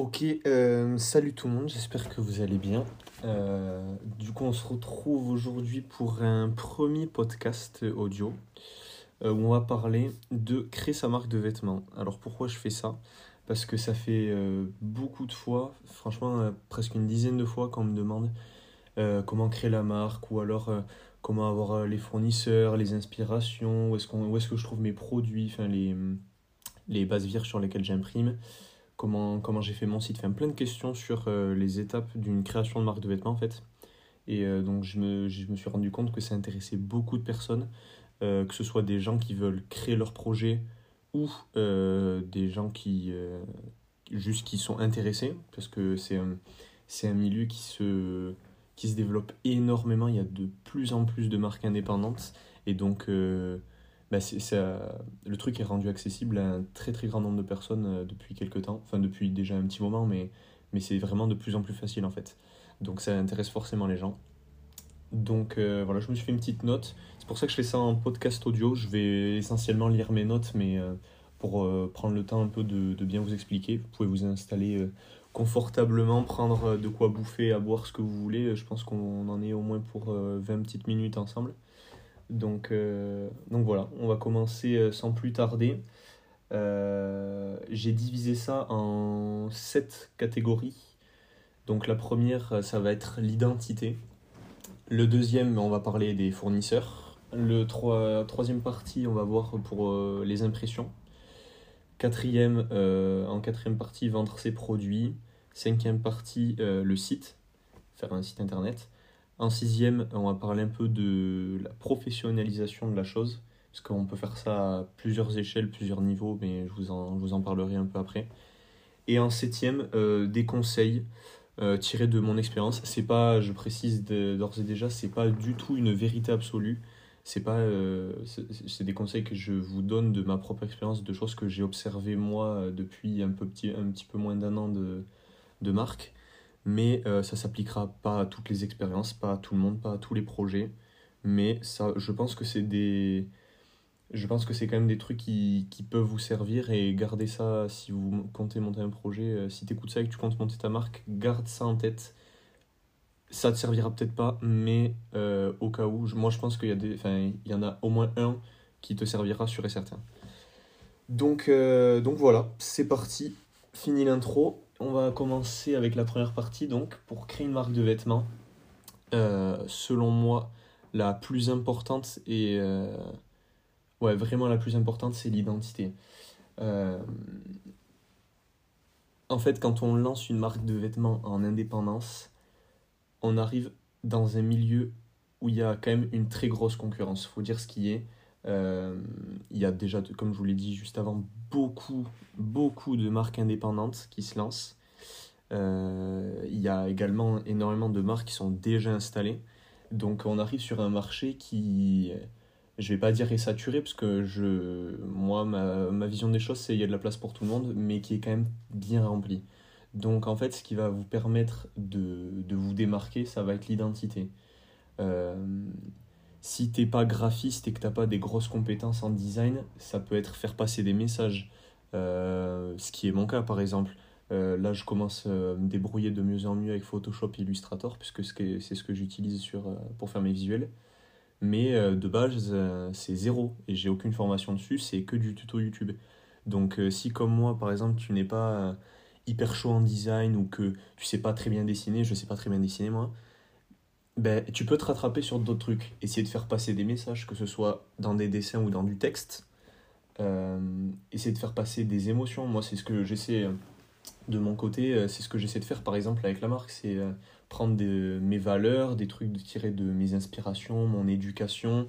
Ok, euh, salut tout le monde, j'espère que vous allez bien. Euh, du coup, on se retrouve aujourd'hui pour un premier podcast audio euh, où on va parler de créer sa marque de vêtements. Alors pourquoi je fais ça? Parce que ça fait beaucoup de fois, franchement presque une dizaine de fois qu'on me demande comment créer la marque ou alors comment avoir les fournisseurs, les inspirations, où est-ce est-ce que je trouve mes produits, enfin les, les bases vierges sur lesquelles j'imprime comment, comment j'ai fait mon site, enfin plein de questions sur euh, les étapes d'une création de marque de vêtements en fait. Et euh, donc je me, je me suis rendu compte que ça intéressait beaucoup de personnes, euh, que ce soit des gens qui veulent créer leur projet ou des gens qui juste qui sont intéressés, parce que c'est un, un milieu qui se, qui se développe énormément, il y a de plus en plus de marques indépendantes, et donc euh, bah, c'est, ça, le truc est rendu accessible à un très très grand nombre de personnes euh, depuis quelques temps, enfin depuis déjà un petit moment, mais, mais c'est vraiment de plus en plus facile en fait. Donc ça intéresse forcément les gens. Donc euh, voilà, je me suis fait une petite note. C'est pour ça que je fais ça en podcast audio. Je vais essentiellement lire mes notes, mais euh, pour euh, prendre le temps un peu de, de bien vous expliquer, vous pouvez vous installer euh, confortablement, prendre euh, de quoi bouffer, à boire ce que vous voulez. Je pense qu'on en est au moins pour euh, 20 petites minutes ensemble. Donc, euh, donc voilà, on va commencer euh, sans plus tarder. Euh, j'ai divisé ça en sept catégories. Donc la première, ça va être l'identité. Le deuxième, on va parler des fournisseurs. Le troi- troisième partie, on va voir pour les impressions. Quatrième, en quatrième partie, vendre ses produits. Cinquième partie, le site, faire un site internet. En sixième, on va parler un peu de la professionnalisation de la chose, parce qu'on peut faire ça à plusieurs échelles, plusieurs niveaux, mais je vous en, je vous en parlerai un peu après. Et en septième, euh, des conseils euh, tirés de mon expérience. C'est pas, je précise d'ores et déjà, c'est pas du tout une vérité absolue. C'est pas, euh, c'est des conseils que je vous donne de ma propre expérience, de choses que j'ai observées moi depuis un petit, peu moins d'un an de marque. Mais euh, ça s'appliquera pas à toutes les expériences, pas à tout le monde, pas à tous les projets. Mais ça, je pense que c'est des, je pense que c'est quand même des trucs qui, qui peuvent vous servir et garder ça si vous comptez monter un projet. euh, Si tu écoutes ça et que tu comptes monter ta marque, garde ça en tête. Ça te servira peut-être pas, mais euh, au cas où, moi je pense qu'il y a des, il y en a au moins un qui te servira sûr et certain. Donc, donc voilà, c'est parti. Fini l'intro. On va commencer avec la première partie. Donc, pour créer une marque de vêtements, euh, selon moi, la plus importante et euh, ouais, vraiment la plus importante, c'est l'identité. Euh, en fait, quand on lance une marque de vêtements en indépendance, on arrive dans un milieu où il y a quand même une très grosse concurrence. Faut dire ce qui est. Euh, il y a déjà, comme je vous l'ai dit juste avant, beaucoup, beaucoup de marques indépendantes qui se lancent. Euh, il y a également énormément de marques qui sont déjà installées. Donc on arrive sur un marché qui, je vais pas dire est saturé, parce que je, moi, ma, ma vision des choses, c'est qu'il y a de la place pour tout le monde, mais qui est quand même bien rempli. Donc en fait, ce qui va vous permettre de, de vous démarquer, ça va être l'identité. Euh, si t'es pas graphiste et que t'as pas des grosses compétences en design, ça peut être faire passer des messages. Euh, ce qui est mon cas par exemple. Euh, là, je commence euh, à me débrouiller de mieux en mieux avec Photoshop et Illustrator, puisque c'est ce que, j'utilise sur, pour faire mes visuels. Mais de base, c'est zéro et j'ai aucune formation dessus, c'est que du tuto YouTube. Donc, si comme moi, par exemple, tu n'es pas hyper chaud en design ou que tu sais pas très bien dessiner, je sais pas très bien dessiner moi, ben, tu peux te rattraper sur d'autres trucs. Essayer de faire passer des messages, que ce soit dans des dessins ou dans du texte. Euh, essayer de faire passer des émotions. Moi, c'est ce que j'essaie euh, de mon côté, euh, c'est ce que j'essaie de faire par exemple avec la marque, c'est prendre de, mes valeurs, des trucs de, tirés de mes inspirations, mon éducation,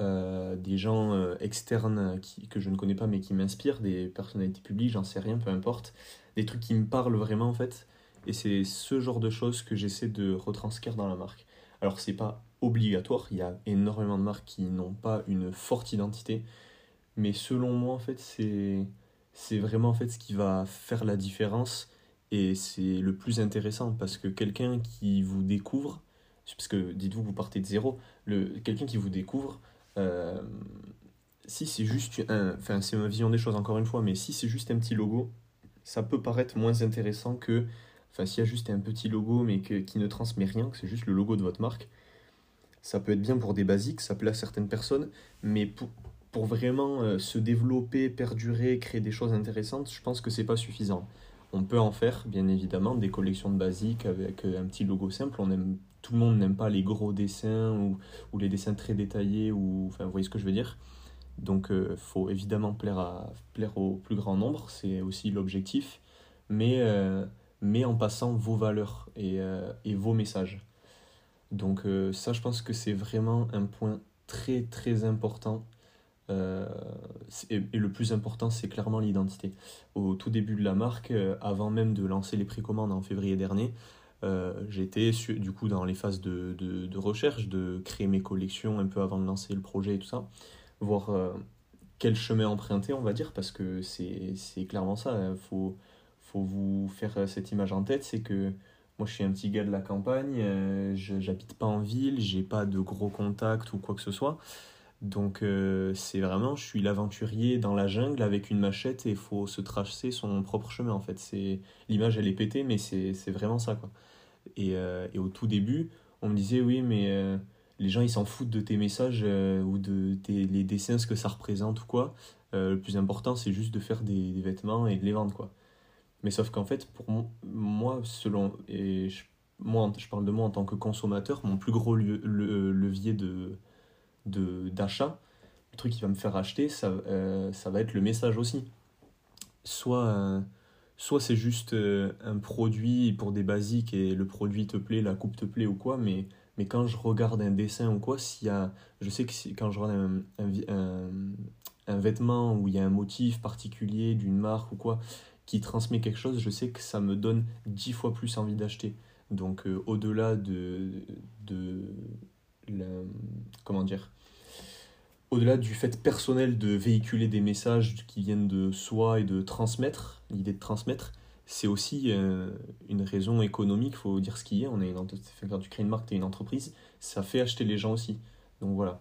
des gens externes qui, que je ne connais pas mais qui m'inspirent, des personnalités publiques, j'en sais rien, peu importe, des trucs qui me parlent vraiment en fait. Et c'est ce genre de choses que j'essaie de retranscrire dans la marque. Alors c'est pas obligatoire, il y a énormément de marques qui n'ont pas une forte identité, mais selon moi en fait c'est c'est vraiment en fait ce qui va faire la différence et c'est le plus intéressant parce que quelqu'un qui vous découvre, parce que dites-vous vous partez de zéro, le, quelqu'un qui vous découvre, euh, si c'est juste un, enfin c'est ma vision des choses encore une fois, mais si c'est juste un petit logo, ça peut paraître moins intéressant que, enfin, s'il y a juste un petit logo mais que, qui ne transmet rien, que c'est juste le logo de votre marque, ça peut être bien pour des basiques, ça plaît à certaines personnes, mais pour, pour vraiment euh, se développer, perdurer, créer des choses intéressantes, je pense que c'est pas suffisant. On peut en faire, bien évidemment, des collections de basiques avec euh, un petit logo simple. On aime, tout le monde n'aime pas les gros dessins ou, ou, les dessins très détaillés, ou, enfin, vous voyez ce que je veux dire. Donc, il euh, faut évidemment plaire, à, plaire au plus grand nombre, c'est aussi l'objectif, mais, mais en passant vos valeurs et, et vos messages. Donc, ça, je pense que c'est vraiment un point très, très important euh, et, le plus important, c'est clairement l'identité. Au tout début de la marque, euh, avant même de lancer les précommandes en février dernier, euh, j'étais du coup dans les phases de, de, de, recherche, de créer mes collections un peu avant de lancer le projet et tout ça, voir quel chemin emprunter, on va dire, parce que c'est clairement ça. Il hein. faut, faut vous faire cette image en tête, c'est que moi je suis un petit gars de la campagne, je j'habite pas en ville, j'ai pas de gros contacts ou quoi que ce soit. Donc euh, c'est vraiment, je suis l'aventurier dans la jungle avec une machette et il faut se tracer son propre chemin en fait. C'est L'image elle est pétée mais c'est vraiment ça quoi. Et, euh, et, au tout début, on me disait oui mais euh, les gens ils s'en foutent de tes messages ou de tes, les dessins, ce que ça représente ou quoi. le plus important c'est juste de faire des, vêtements et de les vendre quoi. Mais sauf qu'en fait pour moi, selon, et je, moi je parle de moi en tant que consommateur, mon plus gros levier de d'achat, le truc qui va me faire acheter, ça, euh, ça va être le message aussi. Soit, euh, soit c'est juste euh, un produit pour des basiques et le produit te plaît, la coupe te plaît ou quoi, mais, mais quand je regarde un dessin ou quoi, s'il y a, je sais que quand je regarde un, un, un, vêtement où il y a un motif particulier d'une marque ou quoi, qui transmet quelque chose, je sais que ça me donne dix fois plus envie d'acheter. Donc au-delà de, de comment dire au-delà du fait personnel de véhiculer des messages qui viennent de soi et de transmettre, l'idée de transmettre, c'est aussi euh, une raison économique, il faut dire ce qui est. On est quand tu crées une marque, tu une entreprise, ça fait acheter les gens aussi. Donc voilà,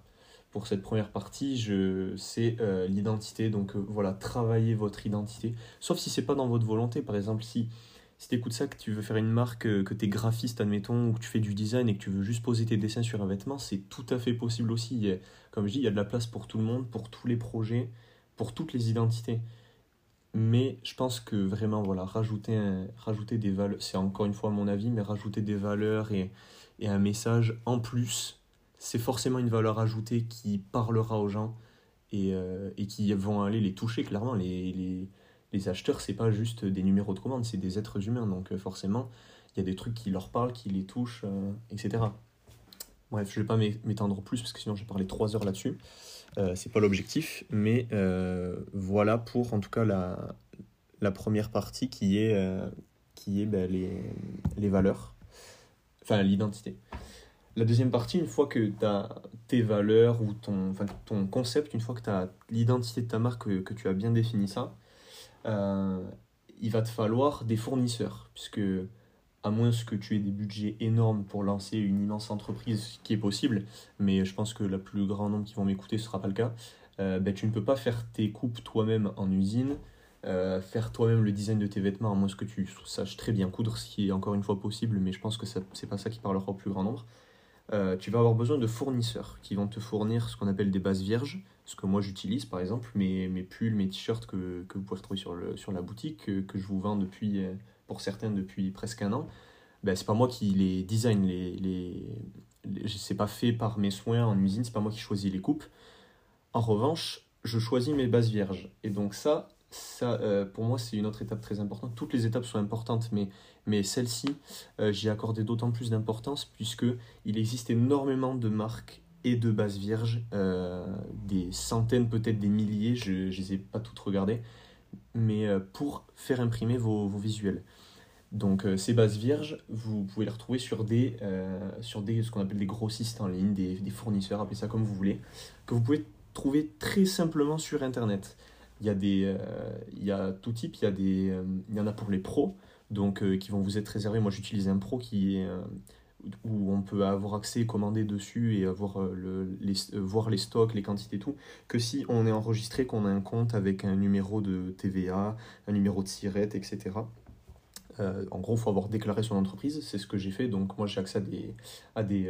pour cette première partie, je c'est euh, l'identité. Donc euh, voilà, travaillez votre identité. Sauf si c'est pas dans votre volonté. Par exemple, si si tu écoutes ça, que tu veux faire une marque, euh, que tu es graphiste, admettons, ou que tu fais du design et que tu veux juste poser tes dessins sur un vêtement, c'est tout à fait possible aussi. comme je dis, il y a de la place pour tout le monde, pour tous les projets, pour toutes les identités. Mais je pense que vraiment, voilà, rajouter, des valeurs, c'est encore une fois mon avis, mais rajouter des valeurs et un message en plus, c'est forcément une valeur ajoutée qui parlera aux gens et, euh, et qui vont aller les toucher clairement. Les, les, les acheteurs, c'est pas juste des numéros de commande, c'est des êtres humains. Donc euh, forcément, il y a des trucs qui leur parlent, qui les touchent, euh, etc. Bref, je vais pas m'étendre plus parce que sinon j'ai parlé trois heures là-dessus. C'est pas l'objectif, mais voilà pour en tout cas la, la première partie qui est, qui est ben, les, les valeurs, enfin l'identité. La deuxième partie, une fois que tu as tes valeurs ou ton, enfin, ton concept, une fois que tu as l'identité de ta marque, que, que, tu as bien défini ça, euh, il va te falloir des fournisseurs, puisque à moins que tu aies des budgets énormes pour lancer une immense entreprise, qui est possible, mais je pense que la plus grand nombre qui vont m'écouter, ce ne sera pas le cas, euh, ben, tu ne peux pas faire tes coupes toi-même en usine, euh, faire toi-même le design de tes vêtements, à moins que tu saches très bien coudre, ce qui est encore une fois possible, mais je pense que ce n'est pas ça qui parlera au plus grand nombre. Tu vas avoir besoin de fournisseurs qui vont te fournir ce qu'on appelle des bases vierges, ce que moi j'utilise par exemple, mes, mes pulls, mes t-shirts que, que, vous pouvez trouver sur, le, sur la boutique, que, que, je vous vends depuis, euh, pour certains depuis presque un an, ben, c'est pas moi qui les design, les, les, c'est pas fait par mes soins en usine, c'est pas moi qui choisis les coupes. En revanche, je choisis mes bases vierges. Et donc ça, ça euh, pour moi, c'est une autre étape très importante. Toutes les étapes sont importantes, mais, mais celle-ci, euh, j'y ai accordé d'autant plus d'importance puisque il existe énormément de marques et de bases vierges, euh, des centaines, peut-être des milliers, je ne les ai pas toutes regardées, mais pour faire imprimer vos, vos visuels. Donc ces bases vierges, vous pouvez les retrouver sur des, sur des ce qu'on appelle des grossistes en ligne, des, des, fournisseurs, appelez ça comme vous voulez, que vous pouvez trouver très simplement sur Internet. Il y a, des, il y a tout type, il y, a des, il y en a pour les pros, donc qui vont vous être réservés. Moi j'utilise un pro qui est où on peut avoir accès, commander dessus et avoir le, les, voir les stocks, les quantités, tout, que si on est enregistré, qu'on a un compte avec un numéro de TVA, un numéro de SIRET, etc. en gros, il faut avoir déclaré son entreprise, c'est ce que j'ai fait. Donc, moi, j'ai accès à des, à, des,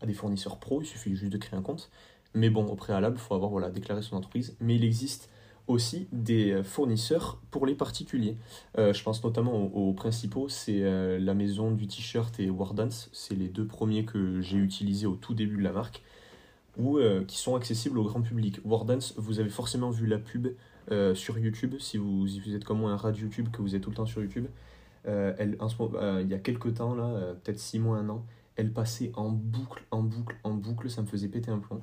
à des fournisseurs pro, il suffit juste de créer un compte. Mais bon, au préalable, il faut avoir voilà, déclaré son entreprise. Mais il existe aussi des fournisseurs pour les particuliers. Euh, je pense notamment aux, principaux, c'est euh, la maison du t-shirt et Wardance. C'est les deux premiers que j'ai utilisés au tout début de la marque, ou euh, qui sont accessibles au grand public. Wardance, vous avez forcément vu la pub sur YouTube, si vous, vous êtes comme moi un rat YouTube, que vous êtes tout le temps sur YouTube. elle, il y a quelques temps, là, peut-être six mois, un an, elle passait en boucle, en boucle, en boucle, ça me faisait péter un plomb.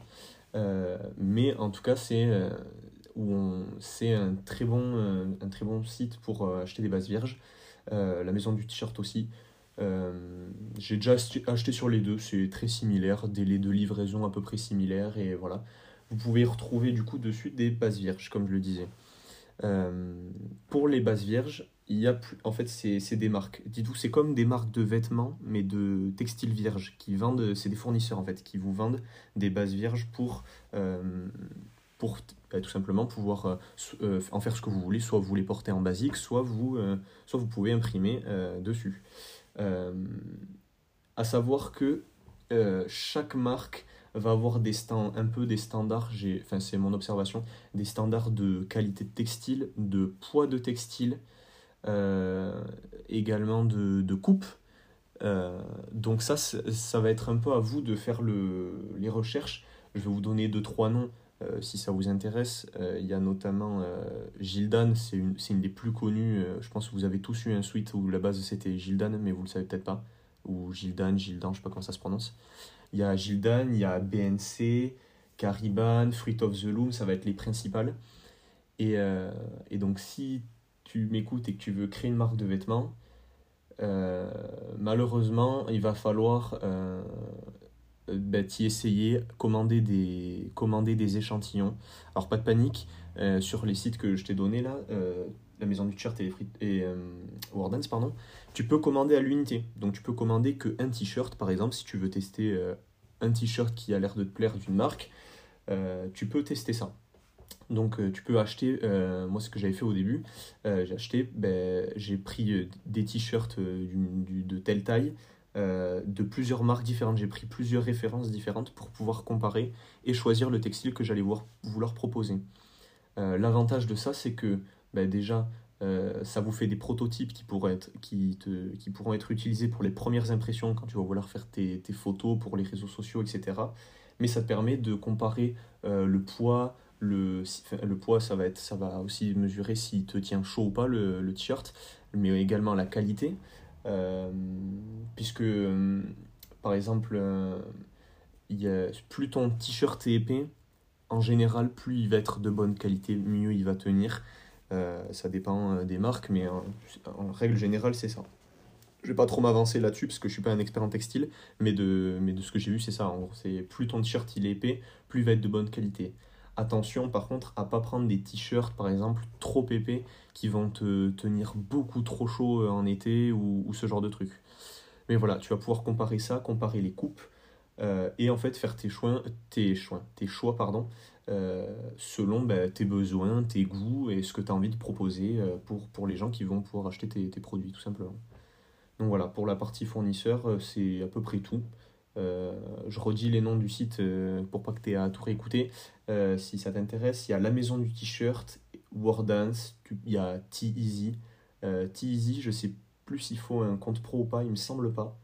mais en tout cas, c'est c'est un, très bon, euh, un très bon site pour euh, acheter des bases vierges. Euh, la maison du t-shirt aussi. J'ai déjà acheté sur les deux, c'est très similaire, délai de livraison à peu près similaire et voilà. Vous pouvez retrouver du coup dessus des bases vierges, comme je le disais. pour les bases vierges, il y a plus, en fait c'est des marques. Dites-vous, c'est comme des marques de vêtements, mais de textiles vierges qui vendent, c'est des fournisseurs en fait qui vous vendent des bases vierges pour pour bah, tout simplement pouvoir euh, euh, en faire ce que vous voulez. Soit vous les portez en basique, soit vous, euh, soit vous pouvez imprimer dessus. à savoir que chaque marque va avoir des stands, un peu des standards, enfin c'est mon observation, des standards de qualité de textile, de poids de textile, également de, de coupe. donc ça, ça va être un peu à vous de faire le, les recherches. Je vais vous donner deux, trois noms euh, si ça vous intéresse, euh, il y a notamment euh, Gildan, c'est une, une, des plus connues. je pense que vous avez tous eu un suite où la base c'était Gildan, mais vous le savez peut-être pas. Ou Gildan, Gildan, je sais pas comment ça se prononce. Il y a Gildan, il y a BNC, Cariban, Fruit of the Loom, ça va être les principales. Et, et donc si tu m'écoutes et que tu veux créer une marque de vêtements, malheureusement, il va falloir bah, t'y essayer, commander des, commander des échantillons. Alors pas de panique, euh, sur les sites que je t'ai donné là, euh, la maison du t-shirt et, et Wardens, pardon, tu peux commander à l'unité. Donc tu peux commander que un t-shirt, par exemple, si tu veux tester un t-shirt qui a l'air de te plaire d'une marque, tu peux tester ça. Donc tu peux acheter, moi ce que j'avais fait au début, j'ai acheté, ben, j'ai pris des t-shirts de telle taille, euh, de plusieurs marques différentes. J'ai pris plusieurs références différentes pour pouvoir comparer et choisir le textile que j'allais vouloir proposer. Euh, l'avantage de ça, c'est que bah, déjà, euh, ça vous fait des prototypes qui, pourront être utilisés pour les premières impressions quand tu vas vouloir faire tes, photos pour les réseaux sociaux, etc. Mais ça te permet de comparer le poids, le, poids, ça va, être, ça va aussi mesurer s'il te tient chaud ou pas le t-shirt, mais également la qualité. Euh, puisque, euh, par exemple, euh, plus ton t-shirt est épais, en général, plus il va être de bonne qualité, mieux il va tenir. ça dépend des marques, mais en, règle générale, c'est ça. Je vais pas trop m'avancer là-dessus parce que je suis pas un expert en textile, mais de, mais de ce que j'ai vu, c'est ça. En c'est plus ton t-shirt il est épais, plus il va être de bonne qualité. Attention par contre à pas prendre des t-shirts par exemple trop épais qui vont te tenir beaucoup trop chaud euh, en été ou, ce genre de truc. Mais voilà, tu vas pouvoir comparer ça, comparer les coupes euh, et en fait faire tes choix, tes choix, tes choix pardon, euh, selon bah, tes besoins, tes goûts et ce que tu as envie de proposer pour, les gens qui vont pouvoir acheter tes, produits tout simplement. Donc voilà, pour la partie fournisseur, c'est à peu près tout. Je redis les noms du site pour pas que tu aies à tout réécouter. Si ça t'intéresse, il y La Maison du T-shirt, Wordance, il y a T-Easy. T-Easy, je sais plus s'il faut un compte pro ou pas, il me semble pas.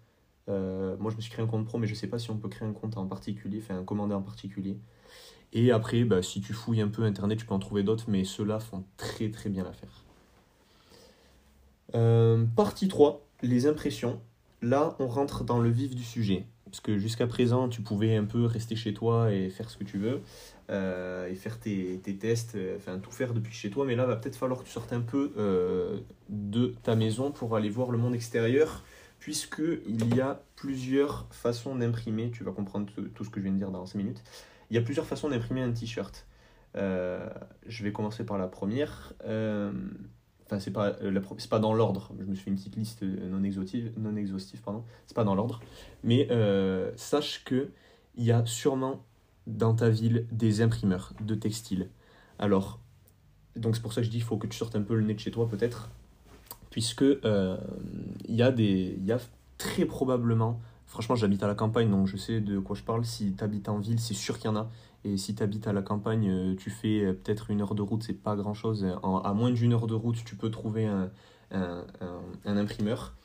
moi, je me suis créé un compte pro, mais je sais pas si on peut créer un compte en particulier, enfin un commandé en particulier. Et après, bah, si tu fouilles un peu Internet, tu peux en trouver d'autres, mais ceux-là font très très bien l'affaire. partie 3, les impressions. Là, on rentre dans le vif du sujet. Parce que jusqu'à présent, tu pouvais un peu rester chez toi et faire ce que tu veux, euh, et faire tes, tes, tests, euh, enfin tout faire depuis chez toi. Mais là, va peut-être falloir que tu sortes un peu euh, de ta maison pour aller voir le monde extérieur, puisqu'il y a plusieurs façons d'imprimer. Tu vas comprendre tout ce que je viens de dire dans 5 minutes. Il y a plusieurs façons d'imprimer un t-shirt. je vais commencer par la première. enfin c'est pas, pas dans l'ordre, je me suis fait une petite liste non exhaustive, non exhaustive c'est pas dans l'ordre, mais sache que il y a sûrement dans ta ville des imprimeurs de textiles. Alors, donc c'est pour ça que je dis il faut que tu sortes un peu le nez de chez toi peut-être, puisque il y, a des, y a très probablement Franchement, j'habite à la campagne, donc je sais de quoi je parle. Si tu habites en ville, c'est sûr qu'il y en a. Et si tu habites à la campagne, euh, tu fais euh, peut-être une heure de route, c'est pas grand-chose. À moins d'une heure de route, tu peux trouver un, imprimeur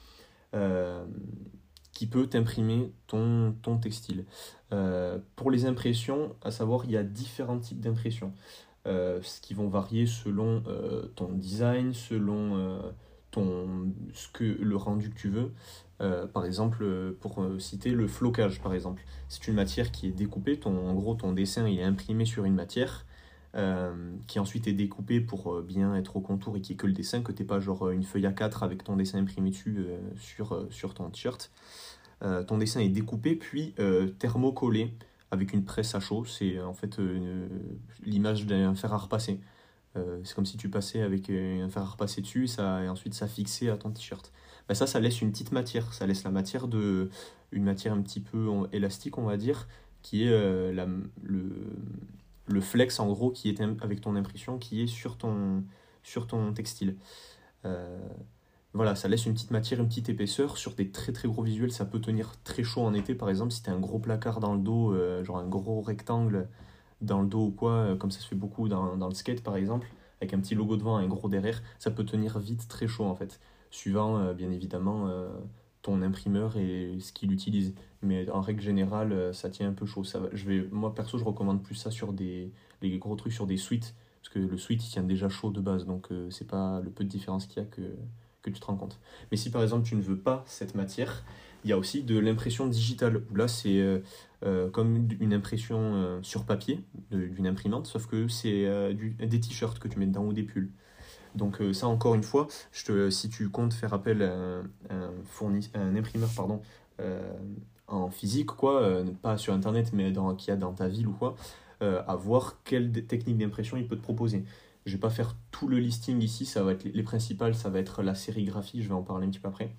euh, qui peut t'imprimer ton, ton textile. pour les impressions, à savoir, il y a différents types d'impressions. ce qui vont varier selon ton design, selon ton, ce que, le rendu que tu veux. Euh, par exemple, euh, pour euh, citer le flocage, par exemple. C'est une matière qui est découpée. Ton, en gros, ton dessin il est imprimé sur une matière qui ensuite est découpée pour bien être au contour et qui est que le dessin, que t'es pas genre une feuille A4 avec ton dessin imprimé dessus sur, sur ton t-shirt. ton dessin est découpé puis thermocollé avec une presse à chaud. C'est en fait l'image d'un fer à repasser. c'est comme si tu passais avec un fer à repasser dessus et ensuite ça fixait à ton t-shirt. Bah, ça, ça laisse une petite matière. Ça laisse la matière de. Une matière un petit peu élastique, on va dire, qui est euh, la, le, le flex, en gros, qui est avec ton impression, qui est sur ton, sur ton textile. Euh, voilà, ça laisse une petite matière, une petite épaisseur. Sur des très très gros visuels, ça peut tenir très chaud en été, par exemple, si tu un gros placard dans le dos, euh, genre un gros rectangle dans le dos ou quoi, comme ça se fait beaucoup dans, dans le skate, par exemple, avec un petit logo devant et un gros derrière, ça peut tenir vite très chaud en fait suivant euh, bien évidemment euh, ton imprimeur et ce qu'il utilise. Mais en règle générale, euh, ça tient un peu chaud. Ça je vais, moi perso, je recommande plus ça sur des les gros trucs sur des suites parce que le suite il tient déjà chaud de base, donc c'est pas le peu de différence qu'il y a que, que tu te rends compte. Mais si par exemple tu ne veux pas cette matière, il y a aussi de l'impression digitale où là c'est comme une impression sur papier d'une imprimante, sauf que c'est des t-shirts que tu mets dedans ou des pulls. Donc euh, ça, encore une fois, je te, si tu comptes faire appel à un, un imprimeur pardon, euh, en physique, quoi, euh, pas sur Internet, mais qu'il y a dans ta ville ou quoi, à voir quelle technique d'impression il peut te proposer. Je vais pas faire tout le listing ici, ça va être les, principales, ça va être la sérigraphie, je vais en parler un petit peu après,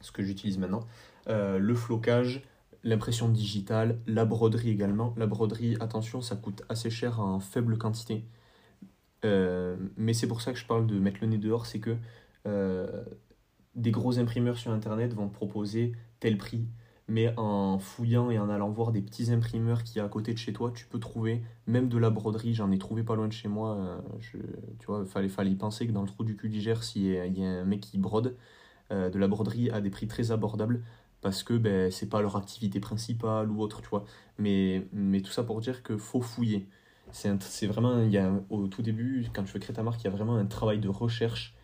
ce que j'utilise maintenant, le flocage, l'impression digitale, la broderie également. La broderie, attention, ça coûte assez cher en faible quantité. Euh, mais c'est pour ça que je parle de mettre le nez dehors, c'est que euh, des gros imprimeurs sur Internet vont proposer tel prix, mais en fouillant et en allant voir des petits imprimeurs qui y a à côté de chez toi, tu peux trouver même de la broderie. J'en ai trouvé pas loin de chez moi. Euh, tu vois, fallait, fallait y penser que dans le trou du cul d'Iger, s'il y, a un mec qui brode, de la broderie à des prix très abordables parce que ben, c'est pas leur activité principale ou autre, tu vois. Mais, mais tout ça pour dire que faut fouiller. C'est vraiment, il y a, au tout début, quand tu veux créer ta marque, il y a vraiment un travail de recherche.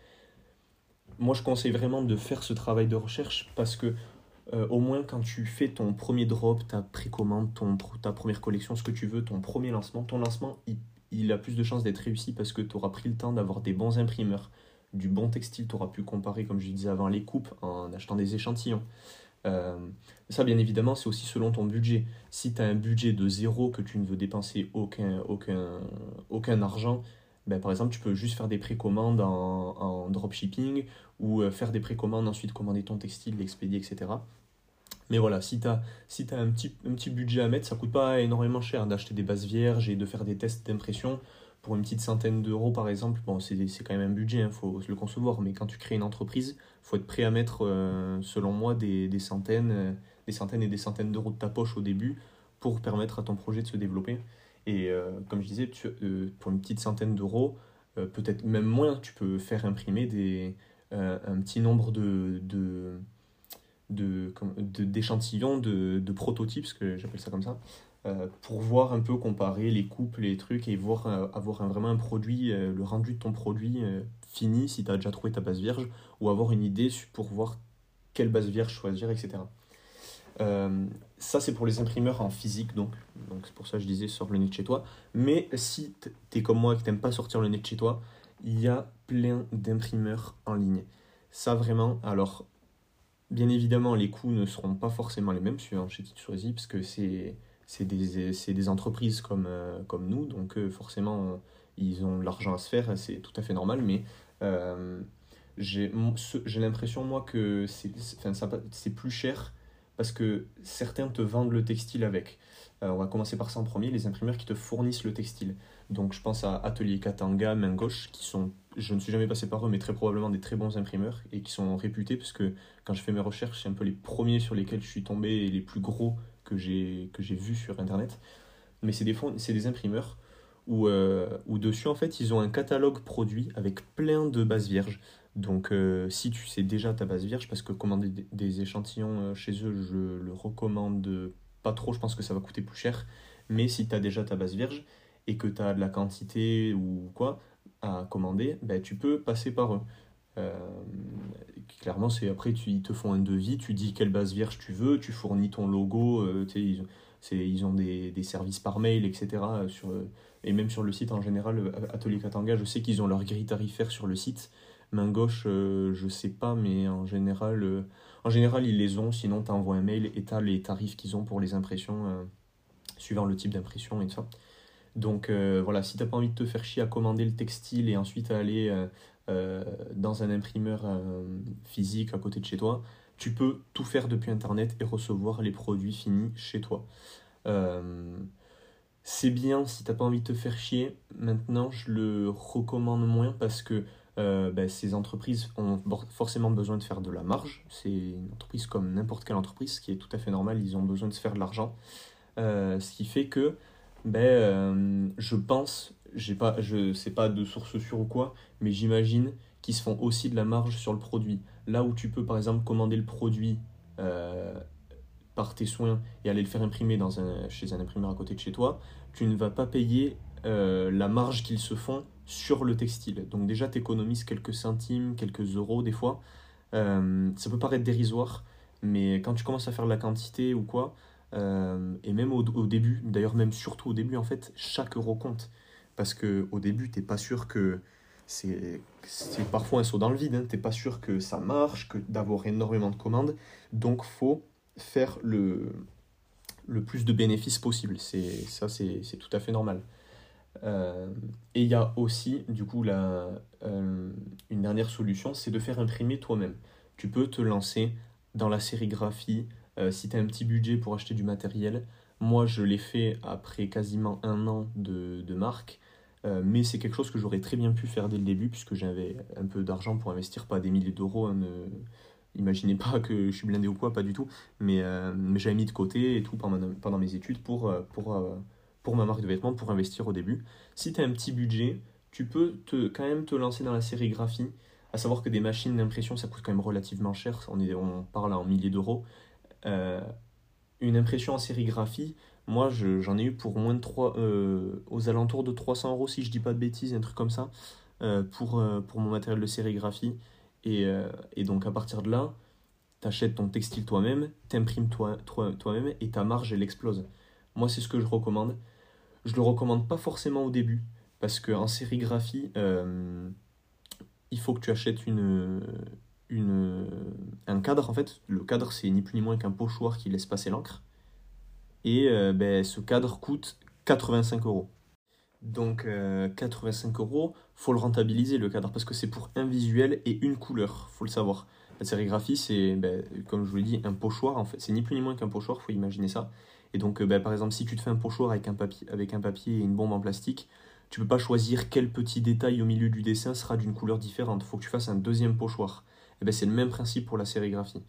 Moi, je conseille vraiment de faire ce travail de recherche parce que, euh, au moins, quand tu fais ton premier drop, ta précommande, ton, ta première collection, ce que tu veux, ton premier lancement, ton lancement, il, il a plus de chances d'être réussi parce que tu auras pris le temps d'avoir des bons imprimeurs, du bon textile, tu auras pu comparer, comme je disais avant, les coupes en achetant des échantillons. Euh, ça, bien évidemment, c'est aussi selon ton budget. Si tu un budget de zéro, que tu ne veux dépenser aucun, aucun, aucun argent, ben, par exemple, tu peux juste faire des précommandes en, dropshipping ou euh, faire des précommandes, ensuite commander ton textile, l'expédier, etc. Mais voilà, si tu as un, petit, un petit budget à mettre, ça coûte pas énormément cher d'acheter des bases vierges et de faire des tests d'impression pour une petite centaine d'euros par exemple, bon, c'est quand même un budget, il hein, faut le concevoir, mais quand tu crées une entreprise, il faut être prêt à mettre, euh, selon moi, des, centaines, euh, des centaines et des centaines d'euros de ta poche au début pour permettre à ton projet de se développer. Et euh, comme je disais, pour une petite centaine d'euros, peut-être même moins, tu peux faire imprimer des, un petit nombre de, d'échantillons, de, prototypes, que j'appelle ça comme ça, pour voir un peu comparer les coupes, les trucs et voir euh, avoir vraiment un produit, euh, le rendu de ton produit fini si tu as déjà trouvé ta base vierge ou avoir une idée pour voir quelle base vierge choisir, etc. ça, c'est pour les imprimeurs en physique, donc c'est pour ça que je disais sors le nez de chez toi. Mais si tu es comme moi et que tu pas sortir le nez de chez toi, il y a plein d'imprimeurs en ligne. Ça, vraiment, alors, bien évidemment, les coûts ne seront pas forcément les mêmes suivant chez qui tu choisis, parce que c'est c'est des, des, entreprises comme, euh, comme nous, donc euh, forcément, ils ont de l'argent à se faire, c'est tout à fait normal, mais j'ai l'impression, moi, que c'est plus cher parce que certains te vendent le textile avec. Euh, on va commencer par ça en premier, les imprimeurs qui te fournissent le textile. Donc je pense à Atelier Katanga, Main Gauche, qui sont, je ne suis jamais passé par eux, mais très probablement des très bons imprimeurs et qui sont réputés parce que quand je fais mes recherches, c'est un peu les premiers sur lesquels je suis tombé et les plus gros que j'ai vus sur Internet. Mais c'est des, des imprimeurs où, euh, où dessus, en fait, ils ont un catalogue produit avec plein de bases vierges. Donc euh, si tu sais déjà ta base vierge, parce que commander des échantillons chez eux, je le recommande pas trop, je pense que ça va coûter plus cher. Mais si tu as déjà ta base vierge et que tu as de la quantité ou quoi à commander, ben, tu peux passer par eux. Euh, clairement, c'est après, tu, ils te font un devis, tu dis quelle base vierge tu veux, tu fournis ton logo, euh, ils, ils, ont des, des, services par mail, etc. Sur, et même sur le site en général, Atelier Katanga, je sais qu'ils ont leur grille tarifaire sur le site. Main gauche, euh, je sais pas, mais en général, en général, ils les ont, sinon tu envoies un mail et tu les tarifs qu'ils ont pour les impressions, euh, suivant le type d'impression et tout ça. Donc euh, voilà, si t'as pas envie de te faire chier à commander le textile et ensuite à aller euh, dans un imprimeur physique à côté de chez toi, tu peux tout faire depuis Internet et recevoir les produits finis chez toi. c'est bien si t'as pas envie de te faire chier. Maintenant, je le recommande moins parce que euh, ben, ces entreprises ont forcément besoin de faire de la marge. C'est une entreprise comme n'importe quelle entreprise, ce qui est tout à fait normal, ils ont besoin de se faire de l'argent. Euh, ce qui fait que ben, euh, je pense, j'ai pas, je sais pas de source sûre ou quoi, mais j'imagine qu'ils se font aussi de la marge sur le produit. Là où tu peux par exemple commander le produit par tes soins et aller le faire imprimer dans un, chez un imprimeur à côté de chez toi, tu ne vas pas payer la marge qu'ils se font sur le textile. Donc déjà, tu économises quelques centimes, quelques euros des fois. Euh, ça peut paraître dérisoire, mais quand tu commences à faire de la quantité ou quoi, euh, et même au, début, d'ailleurs même surtout au début, en fait, chaque euro compte. Parce que au début, t'es pas sûr que c'est parfois un saut dans le vide, hein. t'es pas sûr que ça marche, que d'avoir énormément de commandes, donc faut faire le, le plus de bénéfices possible. Ça, c'est tout à fait normal. Euh, et il y a aussi, du coup, la, euh, une dernière solution, c'est de faire imprimer toi-même. Tu peux te lancer dans la sérigraphie euh, si tu as un petit budget pour acheter du matériel. Moi, je l'ai fait après quasiment un an de, de marque, mais c'est quelque chose que j'aurais très bien pu faire dès le début, puisque j'avais un peu d'argent pour investir, pas des milliers d'euros. Hein, ne... Imaginez pas que je suis blindé ou quoi, pas du tout, mais, mais j'avais mis de côté et tout pendant, mes études pour, pour ma marque de vêtements pour investir au début. Si tu as un petit budget, tu peux quand même te lancer dans la sérigraphie, à savoir que des machines d'impression, ça coûte quand même relativement cher, on, parle en milliers d'euros. Euh, une impression en sérigraphie, moi j'en ai eu pour moins de 3, euh, aux alentours de 300 euros si je dis pas de bêtises, un truc comme ça, euh, pour, pour mon matériel de sérigraphie. Et, et donc à partir de là, tu achètes ton textile toi-même, t'imprimes toi, toi, toi-même et ta marge elle explose. Moi c'est ce que je recommande. Je le recommande pas forcément au début, parce qu'en sérigraphie, euh, il faut que tu achètes une, une, un cadre. En fait, le cadre, c'est ni plus ni moins qu'un pochoir qui laisse passer l'encre. Et euh, ben, ce cadre coûte 85 euros. Donc 85 euh, euros, faut le rentabiliser le cadre parce que c'est pour un visuel et une couleur, faut le savoir. La sérigraphie, c'est, ben, comme je vous l'ai dit, un pochoir en fait. C'est ni plus ni moins qu'un pochoir, faut imaginer ça. Et donc, euh, bah, par exemple, si tu te fais un pochoir avec un, papier, et une bombe en plastique, tu peux pas choisir quel petit détail au milieu du dessin sera d'une couleur différente. Faut que tu fasses un deuxième pochoir. Et ben, c'est le même principe pour la sérigraphie.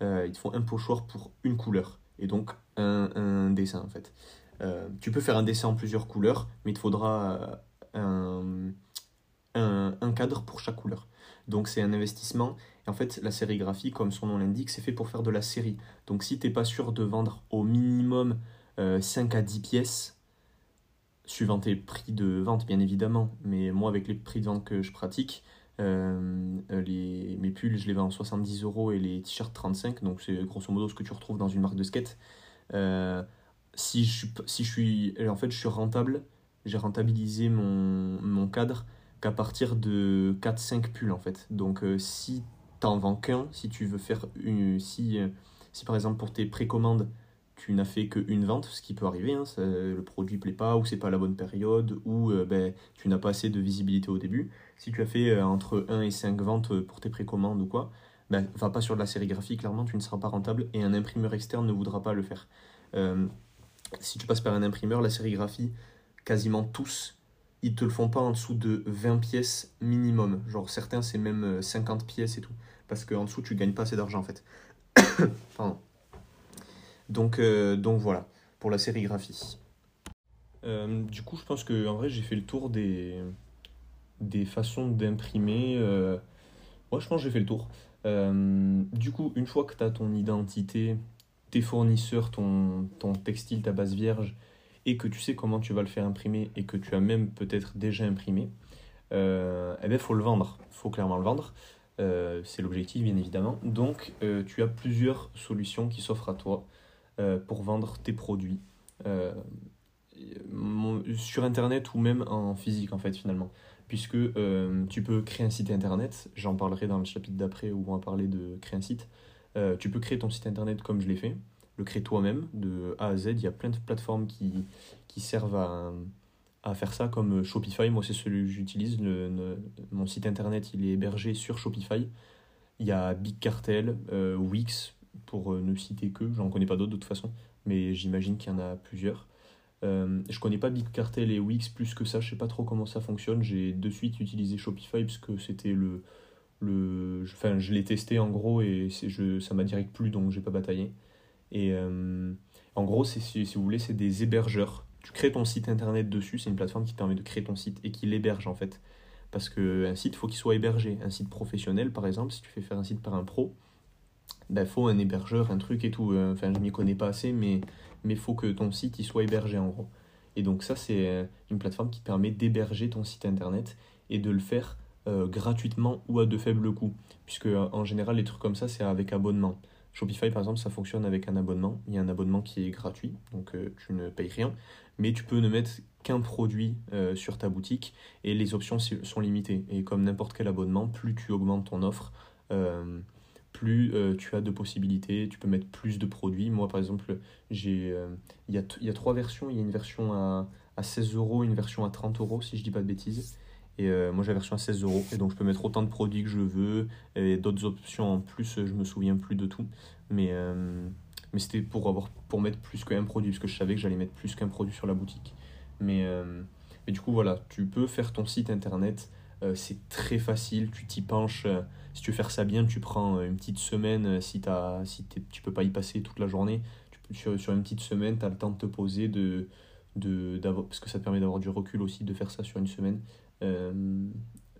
Il te faut un pochoir pour une couleur. Et donc, un, dessin, en fait. Euh, tu peux faire un dessin en plusieurs couleurs, mais il te faudra un, un cadre pour chaque couleur. Donc c'est un investissement. En fait, la sérigraphie, comme son nom l'indique, c'est fait pour faire de la série. Donc si tu n'es pas sûr de vendre au minimum 5 euh, à 10 pièces, suivant tes prix de vente bien évidemment, mais moi avec les prix de vente que je pratique, euh, les, mes pulls je les vends 70 euros et les t-shirts 35, donc c'est grosso modo ce que tu retrouves dans une marque de skate. Euh, si, je, suis en fait je suis rentable, j'ai rentabilisé mon, mon cadre qu'à partir de 4-5 pulls en fait. Donc euh, si tu en vends qu'un, si tu veux faire une. Si, euh, si par exemple pour tes précommandes, tu n'as fait qu'une vente, ce qui peut arriver, hein, le produit plaît pas, ou c'est pas la bonne période, ou ben, tu n'as pas assez de visibilité au début. Si tu as fait entre 1 et 5 ventes pour tes précommandes ou quoi, va pas sur de la sérigraphie, clairement, tu ne seras pas rentable et un imprimeur externe ne voudra pas le faire. si tu passes par un imprimeur, la sérigraphie, quasiment tous, ils te le font pas en dessous de 20 pièces minimum. Genre certains, c'est même 50 pièces et tout. Parce qu'en dessous, tu gagnes pas assez d'argent en fait. Pardon. Donc, euh, donc voilà, pour la sérigraphie. Euh, du coup, je pense que en vrai, j'ai fait le tour des, des façons d'imprimer. Euh, moi, je pense que j'ai fait le tour. Du coup, une fois que tu as ton identité, tes fournisseurs, ton, textile, ta base vierge, et que tu sais comment tu vas le faire imprimer, et que tu as même peut-être déjà imprimé, euh, eh ben, faut le vendre. Il faut clairement le vendre. c'est l'objectif, bien évidemment. Donc, tu as plusieurs solutions qui s'offrent à toi. Euh, pour vendre tes produits euh, sur Internet ou même en physique en fait finalement. Puisque euh, tu peux créer un site Internet, j'en parlerai dans le chapitre d'après où on va parler de créer un site. tu peux créer ton site Internet comme je l'ai fait, le créer toi-même de A à Z. Il y a plein de plateformes qui, qui servent à, faire ça comme Shopify. Moi, c'est celui que j'utilise. mon site internet, il est hébergé sur Shopify. Il y a Big Cartel, Wix, pour euh, ne citer que, j'en connais pas d'autres de toute façon, mais j'imagine qu'il y en a plusieurs. Euh, je connais pas Big Cartel et Wix plus que ça, je sais pas trop comment ça fonctionne. J'ai de suite utilisé Shopify parce que c'était le. le enfin, je l'ai testé en gros et je, ça m'a direct plu donc j'ai pas bataillé. Et euh, en gros, c'est, si, vous voulez, c'est des hébergeurs. Tu crées ton site internet dessus, c'est une plateforme qui permet de créer ton site et qui l'héberge en fait. Parce qu'un site, il faut qu'il soit hébergé. Un site professionnel, par exemple, si tu fais faire un site par un pro, il ben, faut un hébergeur, un truc et tout. Euh, enfin, je m'y connais pas assez, mais il faut que ton site il soit hébergé en gros. Et donc ça, c'est euh, une plateforme qui permet d'héberger ton site internet et de le faire euh, gratuitement ou à de faibles coûts. Puisque en général, les trucs comme ça, c'est avec abonnement. Shopify, par exemple, ça fonctionne avec un abonnement. Il y a un abonnement qui est gratuit, donc tu ne payes rien. Mais tu peux ne mettre qu'un produit sur ta boutique et les options sont limitées. Et comme n'importe quel abonnement, plus tu augmentes ton offre, plus euh, tu as de possibilités, tu peux mettre plus de produits. Moi, par exemple, euh, il y, a y, a trois versions. Il y a une version à, à 16 euros, une version à 30 euros, si je dis pas de bêtises. Et euh, moi, j'ai la version à 16 euros. Et donc, je peux mettre autant de produits que je veux. Et d'autres options en plus, je me souviens plus de tout. Mais, mais c'était pour, avoir, pour mettre plus qu'un produit, parce que je savais que j'allais mettre plus qu'un produit sur la boutique. Mais, mais du coup, voilà, tu peux faire ton site internet. c'est très facile, tu t'y penches si tu veux faire ça bien, tu prends euh, une petite semaine, euh, si, as, si tu peux pas y passer toute la journée, tu peux, sur, sur une petite semaine, tu as le temps de te poser, de, de, parce que ça te permet d'avoir du recul aussi, de faire ça sur une semaine, euh,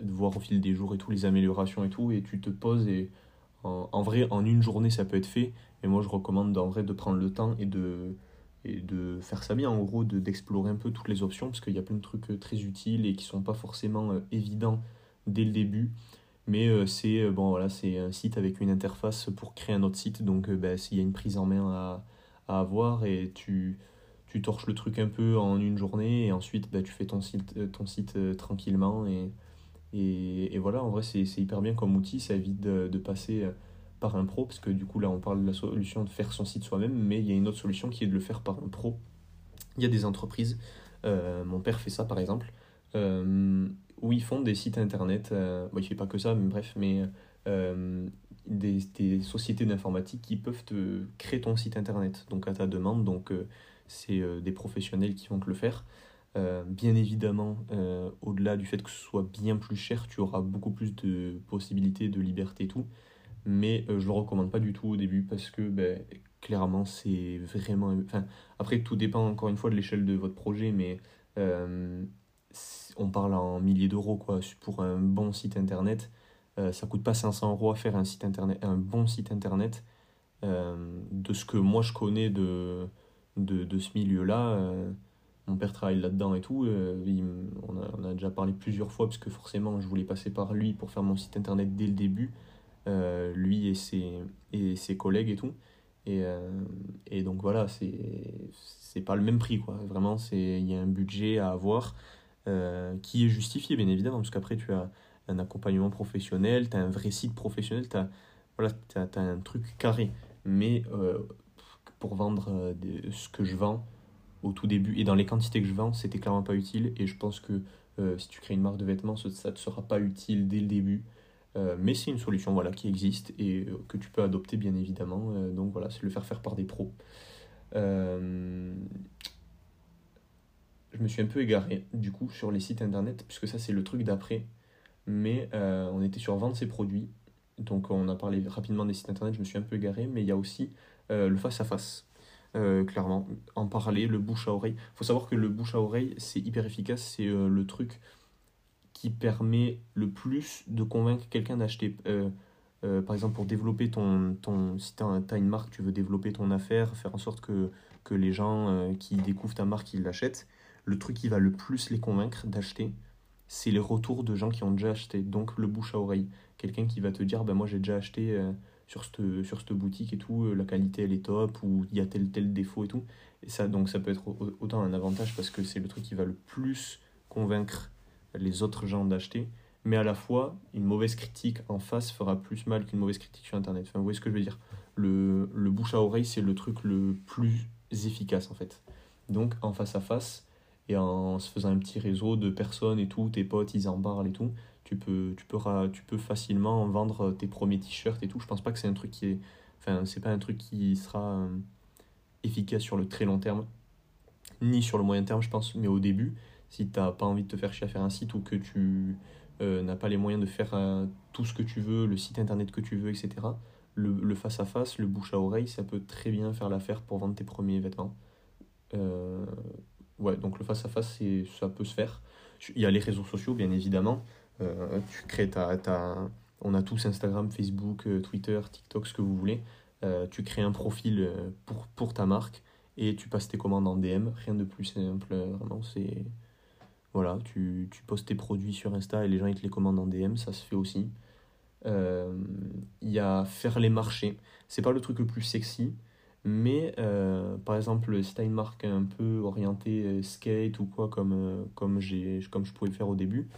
de voir au fil des jours et tout, les améliorations et tout, et tu te poses et en, vrai, en une journée, ça peut être fait, mais moi je recommande en vrai de prendre le temps et de, faire ça bien, en gros, d'explorer un peu toutes les options, parce qu'il y a plein de trucs très utiles et qui sont pas forcément évidents dès le début. Mais euh, c'est euh, bon, voilà, c'est un site avec une interface pour créer un autre site. Donc euh, bah, s'il y a une prise en main à, à avoir et tu, tu torches le truc un peu en une journée et ensuite bah, tu fais ton site, ton site tranquillement. Et, et, et, voilà, en vrai, c'est hyper bien comme outil. Ça évite de, passer par un pro parce que du coup, là, on parle de la solution de faire son site soi-même, mais il y a une autre solution qui est de le faire par un pro. Il y a des entreprises, mon père fait ça par exemple où ils font des sites internet. Euh, bon, fait pas que ça, mais bref, mais euh, des, sociétés d'informatique qui peuvent te créer ton site internet, donc à ta demande. Donc, euh, c'est euh, des professionnels qui vont te le faire. bien évidemment, au-delà du fait que ce soit bien plus cher, tu auras beaucoup plus de possibilités, de liberté et tout. Mais je le recommande pas du tout au début parce que ben, clairement, c'est vraiment. Enfin, après, tout dépend encore une fois de l'échelle de votre projet, mais on parle en milliers d'euros quoi pour un bon site internet euh, ça coûte pas 500 euros à faire un site internet un bon site internet. Euh, de ce que moi je connais de de, ce milieu là euh, mon père travaille là dedans et tout on, a, déjà parlé plusieurs fois parce que forcément je voulais passer par lui pour faire mon site internet dès le début lui et ses et ses collègues et tout. Et, et donc voilà c'est c'est pas le même prix quoi. Vraiment c'est il y a un budget à avoir euh, qui est justifié, bien évidemment, parce qu'après, tu as un accompagnement professionnel, tu as un vrai site professionnel, tu as, voilà, un truc carré. Mais euh, pour vendre ce que je vends au tout début et dans les quantités que je vends, c'était clairement pas utile. Et je pense que si tu crées une marque de vêtements, ça ne te sera pas utile dès le début. mais c'est une solution voilà, qui existe et que tu peux adopter bien évidemment. donc voilà, c'est le faire faire par des pros. Je me suis un peu égaré du coup sur les sites internet, puisque ça c'est le truc d'après. Mais on était sur vendre ses produits donc on a parlé rapidement des sites internet, je me suis un peu égaré, mais il y a aussi euh, le face-à-face. Euh, clairement, en parler, le bouche à oreille. Il faut savoir que le bouche à oreille, c'est hyper efficace, c'est euh, le truc qui permet le plus de convaincre quelqu'un d'acheter. par exemple, pour développer ton. ton si tu as, une marque, tu veux développer ton affaire, faire en sorte que, que les gens qui découvrent ta marque, ils l'achètent. Le truc qui va le plus les convaincre d'acheter, c'est les retours de gens qui ont déjà acheté. Donc le bouche à oreille. Quelqu'un qui va te dire ben moi j'ai déjà acheté euh, sur cette sur cette boutique et tout euh, la qualité elle est top ou il y a tel tel défaut et tout. Et ça donc ça peut être autant un avantage parce que c'est le truc qui va le plus convaincre les autres gens d'acheter. Mais à la fois une mauvaise critique en face fera plus mal qu'une mauvaise critique sur internet. Enfin vous voyez ce que je veux dire? Le, le bouche à oreille c'est le truc le plus efficace en fait. Donc en face à face et en se faisant un petit réseau de personnes et tout tes potes ils en parlent et tout tu peux, tu peux, tu peux facilement vendre tes premiers t-shirts et tout. Je pense pas que c'est un truc qui est. Enfin, c'est pas un truc qui sera euh, efficace sur le très long terme, ni sur le moyen terme, je pense. Mais au début, si tu n'as pas envie de te faire chier à faire un site ou que tu euh, n'as pas les moyens de faire euh, tout ce que tu veux, le site internet que tu veux, etc., le, le face à face, le bouche à oreille, ça peut très bien faire l'affaire pour vendre tes premiers vêtements. Ouais, donc le face à face, ça peut se faire. Il y a les réseaux sociaux, bien évidemment. Euh, tu crées ta, ta, On a tous Instagram, Facebook, euh, Twitter, TikTok, ce que vous voulez. Euh, tu crées un profil pour, pour ta marque et tu passes tes commandes en DM. Rien de plus simple, vraiment. C'est. Voilà, tu, tu postes tes produits sur Insta et les gens ils te les commandent en DM, ça se fait aussi. Il y a faire les marchés. C'est pas le truc le plus sexy, mais par exemple, une marque un peu orientée skate ou quoi, comme, comme, comme je pouvais le faire au début,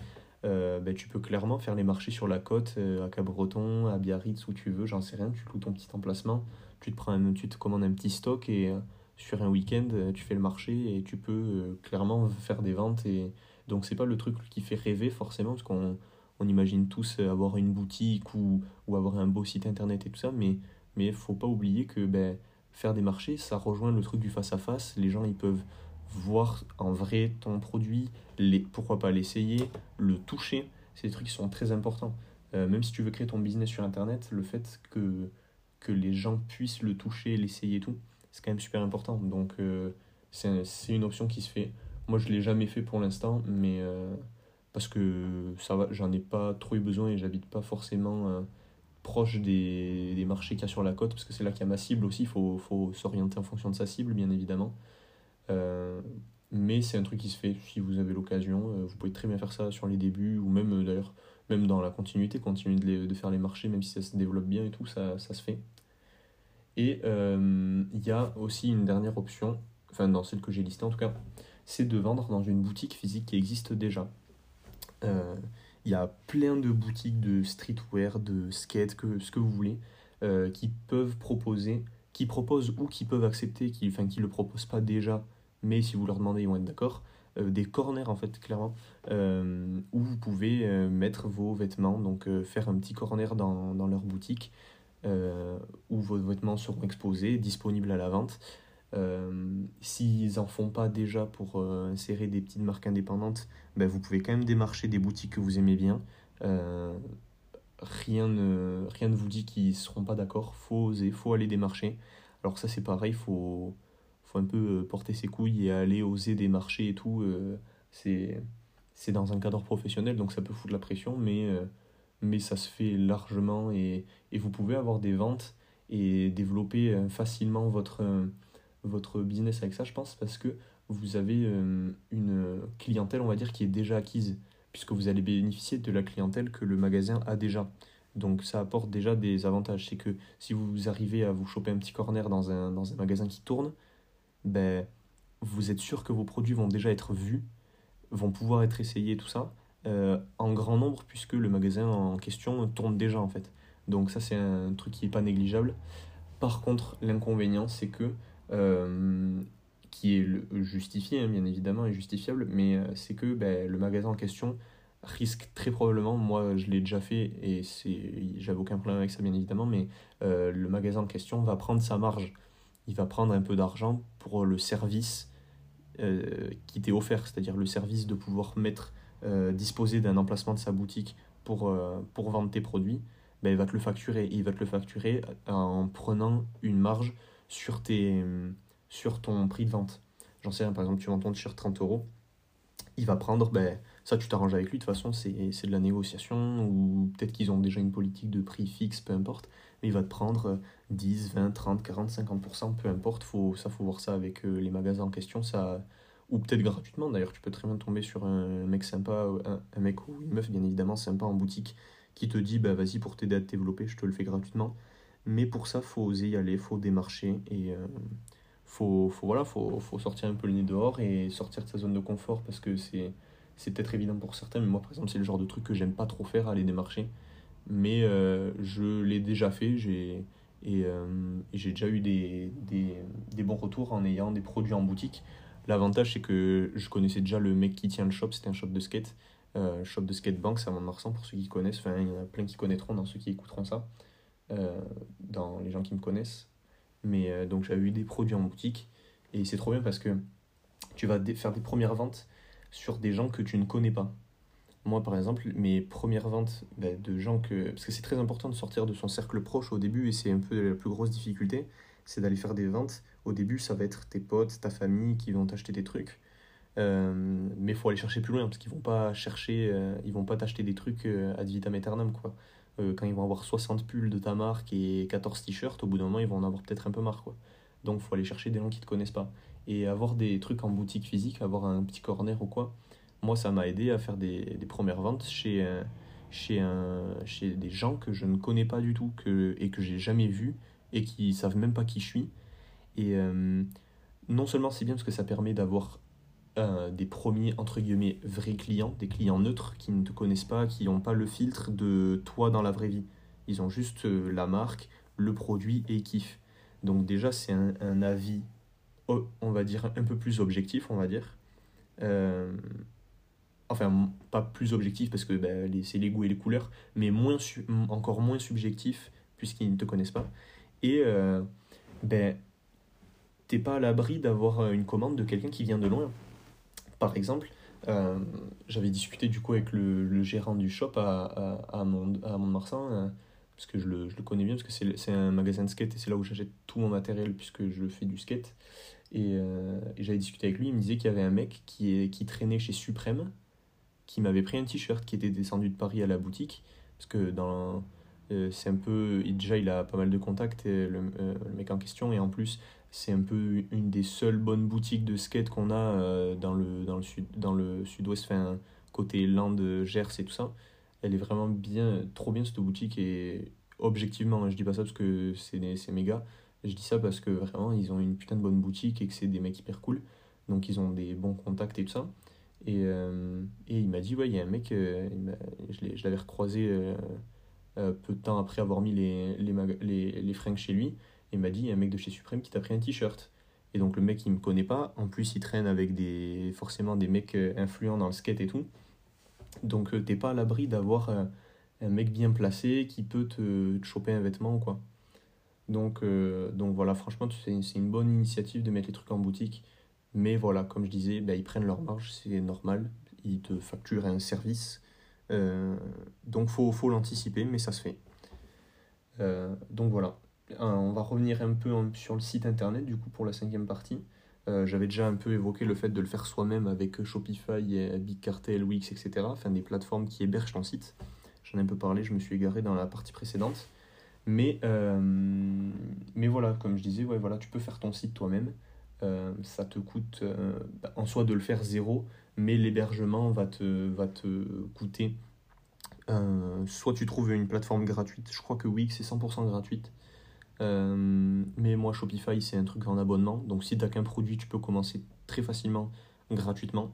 euh, ben, tu peux clairement faire les marchés sur la côte, euh, à Cabreton, à Biarritz, où tu veux, j'en sais rien, tu loues ton petit emplacement, tu te, prends tu te commandes un petit stock et euh, sur un week-end, tu fais le marché et tu peux clairement faire des ventes. Et... Donc c'est pas le truc qui fait rêver forcément, parce qu'on on imagine tous avoir une boutique ou, ou avoir un beau site internet et tout ça, mais il faut pas oublier que ben, faire des marchés, ça rejoint le truc du face-à-face, les gens ils peuvent voir en vrai ton produit, les, pourquoi pas l'essayer, le toucher. C'est des trucs qui sont très importants. Euh, même si tu veux créer ton business sur Internet, le fait que, que les gens puissent le toucher, l'essayer tout, c'est quand même super important. Donc euh, c'est une option qui se fait. Moi, je ne l'ai jamais fait pour l'instant, mais euh, parce que ça va, j'en ai pas trop eu besoin et j'habite pas forcément proche des, marchés qu'il y a sur la côte, parce que c'est là qu'il y a ma cible aussi. Il faut, s'orienter en fonction de sa cible, bien évidemment. Euh, mais c'est un truc qui se fait si vous avez l'occasion. Euh, vous pouvez très bien faire ça sur les débuts ou même euh, d'ailleurs même dans la continuité, continuer de, de, faire les marchés, même si ça se développe bien et tout, ça, ça se fait. Et il y a aussi une dernière option, enfin dans celle que j'ai listée en tout cas, c'est de vendre dans une boutique physique qui existe déjà. Il y a plein de boutiques de streetwear, de skate, que, ce que vous voulez, qui peuvent proposer, qui proposent ou qui peuvent accepter, qui, enfin qui le proposent pas déjà, mais si vous leur demandez, ils vont être d'accord. Euh, des corners en fait clairement euh, où vous pouvez euh, mettre vos vêtements donc faire un petit corner dans leur boutique où vos vêtements seront exposés disponibles à la vente s'ils en font pas déjà pour insérer des petites marques indépendantes ben, vous pouvez quand même démarcher des boutiques que vous aimez bien rien ne rien ne vous dit qu'ils seront pas d'accord faut oser faut aller démarcher alors ça c'est pareil faut un peu euh, porter ses couilles et aller oser des marchés et tout. Euh, c'est dans un cadre professionnel, donc ça peut foutre la pression, mais, euh, mais ça se fait largement et, et, vous pouvez avoir des ventes et développer facilement votre, votre business avec ça, je pense, parce que vous avez une clientèle, on va dire, qui est déjà acquise, puisque vous allez bénéficier de la clientèle que le magasin a déjà. Donc ça apporte déjà des avantages. C'est que si vous arrivez à vous choper un petit corner dans un, dans un magasin qui tourne, ben, vous êtes sûr que vos produits vont déjà être vus, vont pouvoir être essayés, tout ça, euh, en grand nombre, puisque le magasin en question tourne déjà en fait. Donc ça c'est un truc qui n'est pas négligeable. Par contre, l'inconvénient, c'est que qui est justifié, hein, bien évidemment, et justifiable, mais c'est que ben, le magasin en question risque très probablement, moi je l'ai déjà fait et j'avais aucun problème avec ça bien évidemment, mais le magasin en question va prendre sa marge. Il va prendre un peu d'argent pour le service qui t'est offert, c'est-à-dire le service de pouvoir mettre, disposer d'un emplacement de sa boutique pour, pour vendre tes produits ben, il va te le facturer. il va te le facturer en prenant une marge sur, tes, sur ton prix de vente. J'en sais rien, par exemple, tu vends ton t-shirt 30 euros, il va prendre, ben, ça tu t'arranges avec lui, de toute façon c'est de la négociation, ou peut-être qu'ils ont déjà une politique de prix fixe, peu importe, mais il va te prendre 10, 20, 30, 40, 50%, peu importe, faut, ça faut voir ça avec euh, les magasins en question, ça, ou peut-être gratuitement d'ailleurs, tu peux très bien tomber sur un mec sympa, un, un mec ou une meuf bien évidemment sympa en boutique qui te dit bah vas-y pour t'aider à te développer, je te le fais gratuitement. Mais pour ça, faut oser y aller, faut démarcher et euh, faut, faut, voilà, faut, faut sortir un peu le nez dehors et sortir de sa zone de confort parce que c'est peut-être évident pour certains, mais moi par exemple c'est le genre de truc que j'aime pas trop faire, aller démarcher. Mais euh, je l'ai déjà fait, j'ai et, euh, j'ai déjà eu des, des, des, bons retours en ayant des produits en boutique. L'avantage c'est que je connaissais déjà le mec qui tient le shop, c'était un shop de skate. Euh, shop de skatebank, c'est à Mont-de-Marsan pour ceux qui connaissent. Enfin, il y en a plein qui connaîtront dans ceux qui écouteront ça, euh, dans les gens qui me connaissent. Mais euh, donc j'avais eu des produits en boutique et c'est trop bien parce que tu vas faire des premières ventes sur des gens que tu ne connais pas. Moi, par exemple, mes premières ventes ben, de gens que. Parce que c'est très important de sortir de son cercle proche au début et c'est un peu la plus grosse difficulté, c'est d'aller faire des ventes. Au début, ça va être tes potes, ta famille qui vont t'acheter des trucs. Euh, mais il faut aller chercher plus loin parce qu'ils vont pas chercher, euh, ils vont pas t'acheter des trucs euh, ad vitam aeternam quoi. Quand ils vont avoir 60 pulls de ta marque et 14 t-shirts, au bout d'un moment ils vont en avoir peut-être un peu marre quoi. Donc faut aller chercher des gens qui te connaissent pas. Et avoir des trucs en boutique physique, avoir un petit corner ou quoi, moi ça m'a aidé à faire des, des premières ventes chez, chez, un, chez des gens que je ne connais pas du tout que, et que j'ai jamais vu et qui savent même pas qui je suis. Et non seulement c'est bien parce que ça permet d'avoir euh, des premiers, entre guillemets, vrais clients, des clients neutres qui ne te connaissent pas, qui n'ont pas le filtre de toi dans la vraie vie. Ils ont juste euh, la marque, le produit et ils kiffent. Donc déjà, c'est un, avis, oh, on va dire, un peu plus objectif, on va dire. Euh, enfin, pas plus objectif parce que ben, c'est les goûts et les couleurs, mais moins encore moins subjectif puisqu'ils ne te connaissent pas. Et ben, t'es pas à l'abri d'avoir une commande de quelqu'un qui vient de loin par exemple, euh, j'avais discuté du coup avec le, gérant du shop à, à, euh, parce que je le, connais bien, parce que c'est un magasin de skate et c'est là où j'achète tout mon matériel puisque je fais du skate. Et, euh, et j'avais discuté avec lui, il me disait qu'il y avait un mec qui, qui traînait chez Suprême, qui m'avait pris un t-shirt qui était descendu de Paris à la boutique, parce que dans c'est un peu déjà il a pas mal de contacts le, le, mec en question et en plus c'est un peu une des seules bonnes boutiques de skate qu'on a euh, dans le, dans le, sud, dans le sud-ouest, enfin, côté Land, Gers et tout ça. Elle est vraiment bien, trop bien cette boutique et objectivement, je dis pas ça parce que c'est méga, je dis ça parce que vraiment ils ont une putain de bonne boutique et que c'est des mecs hyper cool, donc ils ont des bons contacts et tout ça. Et, euh, et il m'a dit, ouais, il y a un mec, euh, je l'avais recroisé peu de temps après avoir mis les, les, les, fringues chez lui il m'a dit, il y a un mec de chez Supreme qui t'a pris un t-shirt. Et donc le mec, il me connaît pas. En plus, il traîne avec des forcément des mecs euh, influents dans le skate et tout. Donc euh, t'es pas à l'abri d'avoir euh, un mec bien placé qui peut te, choper un vêtement ou quoi. Donc, donc voilà, franchement, c'est une bonne initiative de mettre les trucs en boutique. Mais voilà, comme je disais, bah, ils prennent leur marge, c'est normal. Ils te facturent un service. Donc faut, faut l'anticiper, mais ça se fait. donc voilà. Euh, on va revenir un peu sur le site internet du coup pour la cinquième partie. Euh, j'avais déjà un peu évoqué le fait de le faire soi-même avec Shopify, et Big Cartel, Wix, etc. Enfin des plateformes qui hébergent ton site. J'en ai un peu parlé, je me suis égaré dans la partie précédente. Mais, euh, mais voilà, comme je disais, ouais, voilà, tu peux faire ton site toi-même. ça te coûte bah, en soi de le faire zéro, mais l'hébergement va te, coûter. soit tu trouves une plateforme gratuite, je crois que Wix est 100% gratuite. Euh, mais moi, Shopify, c'est un truc en abonnement. Donc, si tu n'as qu'un produit, tu peux commencer très facilement, gratuitement.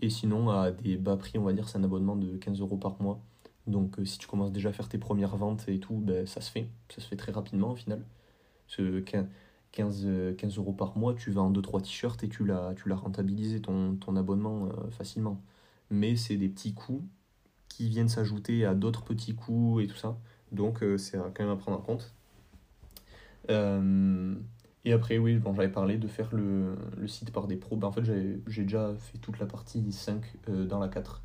Et sinon, à des bas prix, on va dire, c'est un abonnement de 15 euros par mois. Donc, euh, si tu commences déjà à faire tes premières ventes et tout, ben, ça se fait. Ça se fait très rapidement au final. 15, 15 euros par mois, tu vends 2-3 t-shirts et tu l'as, rentabilisé ton, ton abonnement euh, facilement. Mais c'est des petits coûts qui viennent s'ajouter à d'autres petits coûts et tout ça. Donc euh, c'est quand même à prendre en compte. Euh, et après, oui, bon, j'avais parlé de faire le, le site par des pros. Ben, en fait, j'ai déjà fait toute la partie 5 dans la 4.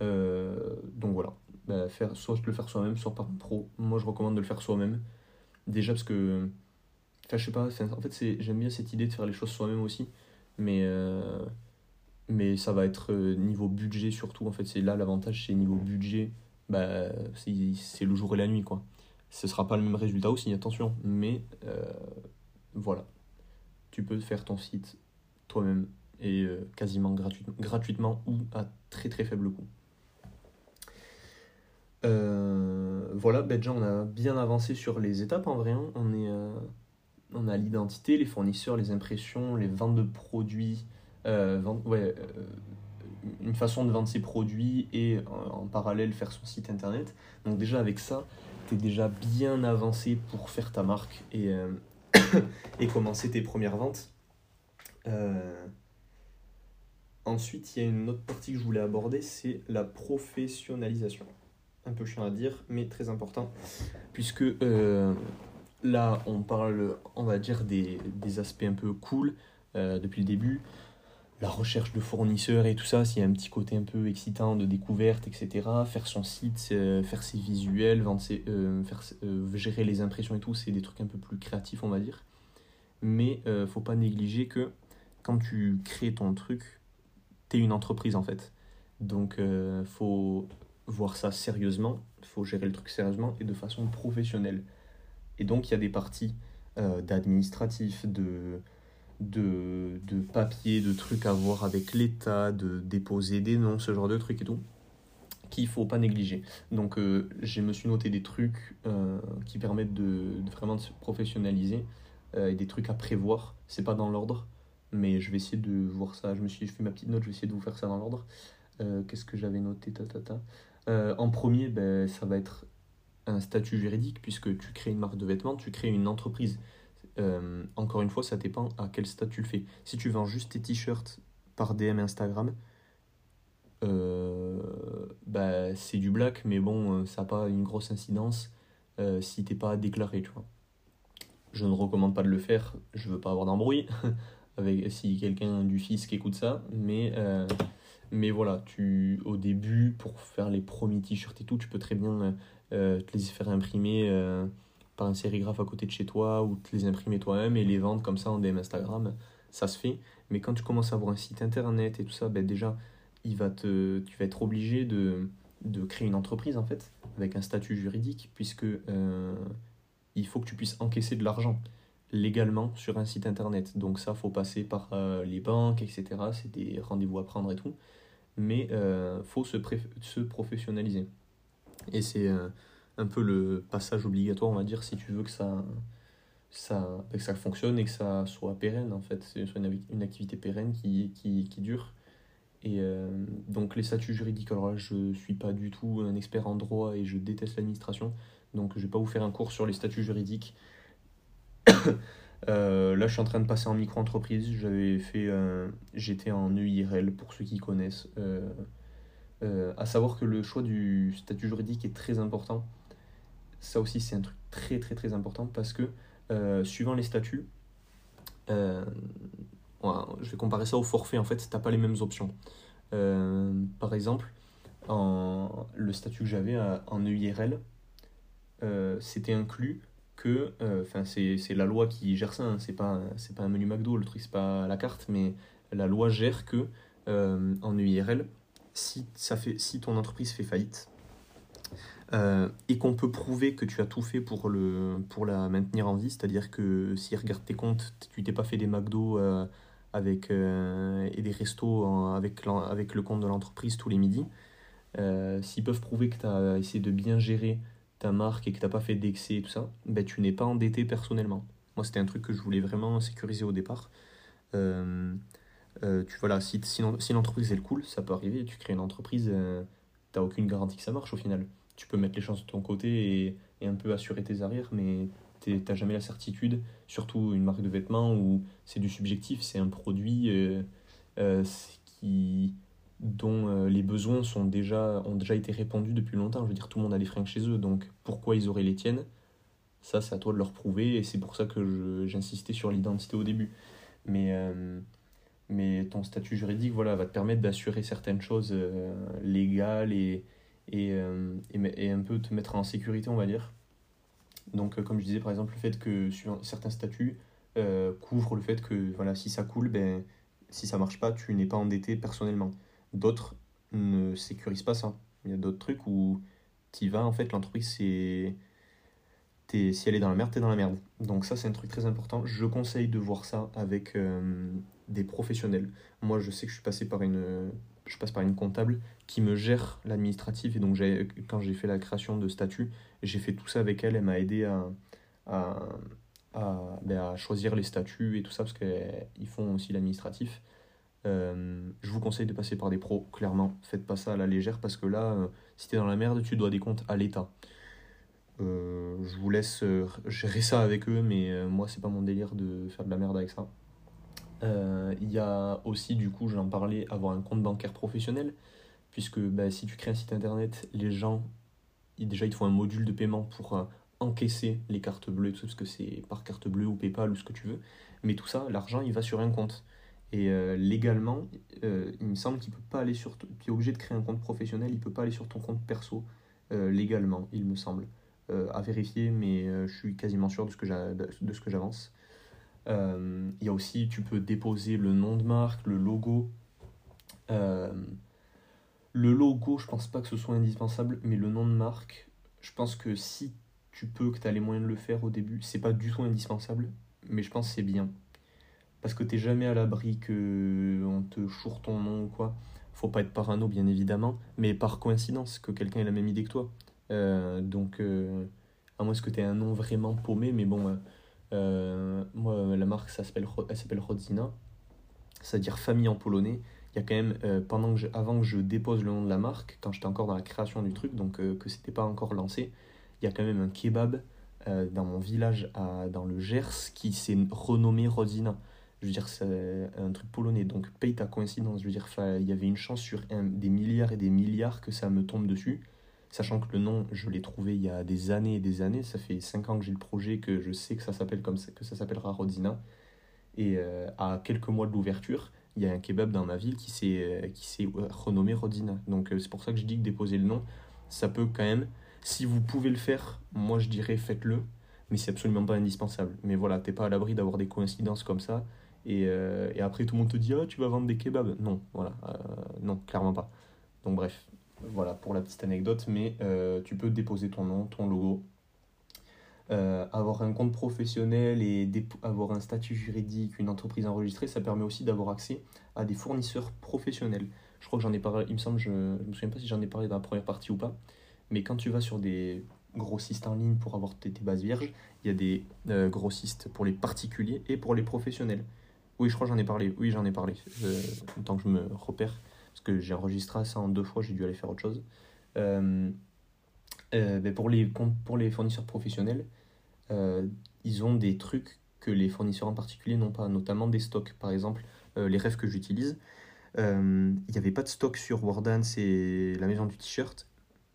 donc voilà, ben, faire, soit le faire soi-même, soit par un pro. Moi, je recommande de le faire soi-même. Déjà parce que Enfin, je sais pas, en fait, j'aime bien cette idée de faire les choses soi-même aussi, mais, euh, mais ça va être euh, niveau budget surtout. En fait, c'est là l'avantage, c'est niveau budget, bah, c'est, le jour et la nuit, quoi. Ce sera pas le même résultat aussi, attention, mais euh, voilà. Tu peux faire ton site toi-même et quasiment gratuitement, gratuitement ou à très très faible coût. voilà, ben déjà on a bien avancé sur les étapes en vrai. Hein. On est on a l'identité, les fournisseurs, les impressions, les ventes de produits, euh, euh, une façon de vendre ses produits et en, parallèle faire son site internet. Donc déjà avec ça, tu es déjà bien avancé pour faire ta marque et, euh, et commencer tes premières ventes. ensuite, il y a une autre partie que je voulais aborder, c'est la professionnalisation. Un peu chiant à dire, mais très important, puisque Là, on parle, on va dire, des, aspects un peu cool euh, depuis le début. La recherche de fournisseurs et tout ça, s'il y a un petit côté un peu excitant de découverte, etc. Faire son site, euh, faire ses visuels, vendre euh, faire, gérer les impressions et tout, c'est des trucs un peu plus créatifs, on va dire. Mais faut pas négliger que quand tu crées ton truc, tu es une entreprise en fait. Donc, faut voir ça sérieusement, faut gérer le truc sérieusement et de façon professionnelle. Et donc, il y a des parties euh, d'administratif, de, de, de papier, de trucs à voir avec l'État, de déposer des noms, ce genre de trucs et tout, qu'il faut pas négliger. Donc, euh, je me suis noté des trucs euh, qui permettent de, vraiment de se professionnaliser et des trucs à prévoir. C'est pas dans l'ordre, mais je vais essayer de voir ça. Je me suis fait ma petite note, je vais essayer de vous faire ça dans l'ordre. Qu'est-ce que j'avais noté ta, ta, ta? En premier, ben, ça va être statut juridique puisque tu crées une marque de vêtements, tu crées une entreprise. Euh, encore une fois, ça dépend à quel statut tu le fais. Si tu vends juste tes t-shirts par DM Instagram, euh, bah, c'est du black, mais bon, euh, ça n'a pas une grosse incidence si t'es pas déclaré, tu vois. Je ne recommande pas de le faire, je veux pas avoir d'embrouille avec si quelqu'un du fisc écoute ça, mais mais voilà, tu au début pour faire les premiers t-shirts et tout, tu peux très bien euh, te les faire imprimer euh, par un sérigraphe à côté de chez toi ou te les imprimer toi-même et les vendre comme ça en DM Instagram, ça se fait. Mais quand tu commences à avoir un site internet et tout ça, ben déjà, il va te, tu vas être obligé de, créer une entreprise en fait, avec un statut juridique, puisque euh, il faut que tu puisses encaisser de l'argent légalement sur un site internet. Donc ça, faut passer par les banques, etc. C'est des rendez-vous à prendre et tout. Mais il faut se, se professionnaliser. Et c'est euh, un peu le passage obligatoire, on va dire, si tu veux que ça, ça, que ça fonctionne et que ça soit pérenne, en fait. C'est une, une activité pérenne qui, qui, qui dure. Et euh, donc les statuts juridiques, alors là, je ne suis pas du tout un expert en droit et je déteste l'administration. Donc je ne vais pas vous faire un cours sur les statuts juridiques. euh, là, je suis en train de passer en micro-entreprise. J'avais fait, j'étais en EIRL pour ceux qui connaissent. Euh, euh, à savoir que le choix du statut juridique est très important. Ça aussi, c'est un truc très très très important parce que suivant les statuts, je vais comparer ça au forfait. En fait, tu n'as pas les mêmes options. par exemple, le statut que j'avais en EIRL, c'était inclus que, enfin, c'est la loi qui gère ça, hein, c'est pas, pas un menu McDo, le truc, c'est pas la carte, mais la loi gère que en EIRL, si, ça fait, si ton entreprise fait faillite euh, et qu'on peut prouver que tu as tout fait pour, le, pour la maintenir en vie, c'est-à-dire que s'ils regardent tes comptes, tu t'es pas fait des McDo euh, avec, euh, et des restos avec, avec le compte de l'entreprise tous les midis, s'ils peuvent prouver que tu as essayé de bien gérer ta marque et que tu n'as pas fait d'excès et tout ça, ben, tu n'es pas endetté personnellement. Moi, c'était un truc que je voulais vraiment sécuriser au départ. Euh, tu, voilà, si, si, si l'entreprise est cool, ça peut arriver, tu crées une entreprise, euh, tu aucune garantie que ça marche au final. Tu peux mettre les chances de ton côté et, et, un peu assurer tes arrières, mais t'as jamais la certitude, surtout une marque de vêtements où c'est du subjectif, c'est un produit euh, euh, qui, dont euh, les besoins sont déjà, ont déjà été répandus depuis longtemps. Je veux dire, tout le monde a des fringues chez eux, donc pourquoi ils auraient les tiennes? Ça, c'est à toi de leur prouver, et c'est pour ça que j'insistais sur l'identité au début. Mais, mais ton statut juridique voilà, va te permettre d'assurer certaines choses légales et, et, et, un peu te mettre en sécurité, on va dire. Donc, comme je disais, par exemple, le fait que sur certains statuts euh, couvrent le fait que voilà, si ça coule, ben, si ça marche pas, tu n'es pas endetté personnellement. D'autres ne sécurisent pas ça. Il y a d'autres trucs où tu vas, en fait, l'entreprise, c'est. Si elle est dans la merde, tu es dans la merde. Donc, ça, c'est un truc très important. Je conseille de voir ça avec euh, des professionnels. Moi, je sais que je suis passé par une. Je passe par une comptable qui me gère l'administratif. Et donc, quand j'ai fait la création de statut, j'ai fait tout ça avec elle. Elle m'a aidé à, à, ben, à, choisir les statuts et tout ça, parce qu'ils font aussi l'administratif. Euh, je vous conseille de passer par des pros, clairement. Faites pas ça à la légère, parce que là, euh, si t'es dans la merde, tu dois des comptes à l'État. Euh, je vous laisse gérer ça avec eux, mais moi, c'est pas mon délire de faire de la merde avec ça. Il y a aussi, du coup, j'en parlais, avoir un compte bancaire professionnel puisque bah, si tu crées un site internet, les gens, déjà, ils te font un module de paiement pour encaisser les cartes bleues, tout parce que c'est par carte bleue ou PayPal ou ce que tu veux. Mais tout ça, l'argent, il va sur un compte. Et euh, légalement, euh, il me semble qu'il peut pas aller sur. Tu es obligé de créer un compte professionnel, il peut pas aller sur ton compte perso légalement, il me semble. à vérifier, mais je suis quasiment sûr de ce que j'avance. Il y a aussi, tu peux déposer le nom de marque, le logo. Le logo, je pense pas que ce soit indispensable, mais le nom de marque, je pense que si tu peux, que tu as les moyens de le faire au début, c'est pas du tout indispensable, mais je pense que c'est bien. Parce que t'es jamais à l'abri que on te choure ton nom ou quoi. Faut pas être parano, bien évidemment, mais par coïncidence, que quelqu'un ait la même idée que toi. Euh, donc, euh, à moins que tu aies un nom vraiment paumé, mais bon, euh, moi, la marque, ça s'appelle, elle s'appelle Rodzina, c'est-à-dire famille en polonais il y a quand même, euh, pendant que avant que je dépose le nom de la marque, quand j'étais encore dans la création du truc, donc euh, que c'était pas encore lancé, il y a quand même un kebab euh, dans mon village, à, dans le Gers, qui s'est renommé Rodzina. Je veux dire, c'est un truc polonais, donc paye ta coïncidence. Je veux dire, il y avait une chance sur des milliards et des milliards que ça me tombe dessus. Sachant que le nom, je l'ai trouvé il y a des années et des années. Ça fait 5 ans que j'ai le projet, que je sais que ça s'appelle comme ça, que ça s'appellera Rodzina. Et à quelques mois de l'ouverture, il y a un kebab dans ma ville qui s'est euh, euh, renommé Rodina. Donc euh, c'est pour ça que je dis que déposer le nom, ça peut quand même. Si vous pouvez le faire, moi je dirais faites-le, mais c'est absolument pas indispensable. Mais voilà, t'es pas à l'abri d'avoir des coïncidences comme ça. Et, et, après tout le monde te dit ah tu vas vendre des kebabs. Non, voilà, non clairement pas. Donc bref, voilà pour la petite anecdote. Mais tu peux déposer ton nom, ton logo, euh, avoir un compte professionnel et avoir un statut juridique, une entreprise enregistrée, ça permet aussi d'avoir accès à des fournisseurs professionnels. Je crois que j'en ai parlé, il me semble, je ne me souviens pas si j'en ai parlé dans la première partie ou pas, mais quand tu vas sur des grossistes en ligne pour avoir tes, bases vierges, il y a des euh, grossistes pour les particuliers et pour les professionnels. Oui, je crois que j'en ai parlé, oui, j'en ai parlé, euh, tant que je me repère, parce que j'ai enregistré ça en deux fois, j'ai dû aller faire autre chose. Euh, ben pour, les, pour les fournisseurs professionnels, euh, ils ont des trucs que les fournisseurs en particulier n'ont pas, notamment des stocks. Par exemple, euh, les rêves que j'utilise, euh, il n'y avait pas de stock sur Wardance et la maison du t-shirt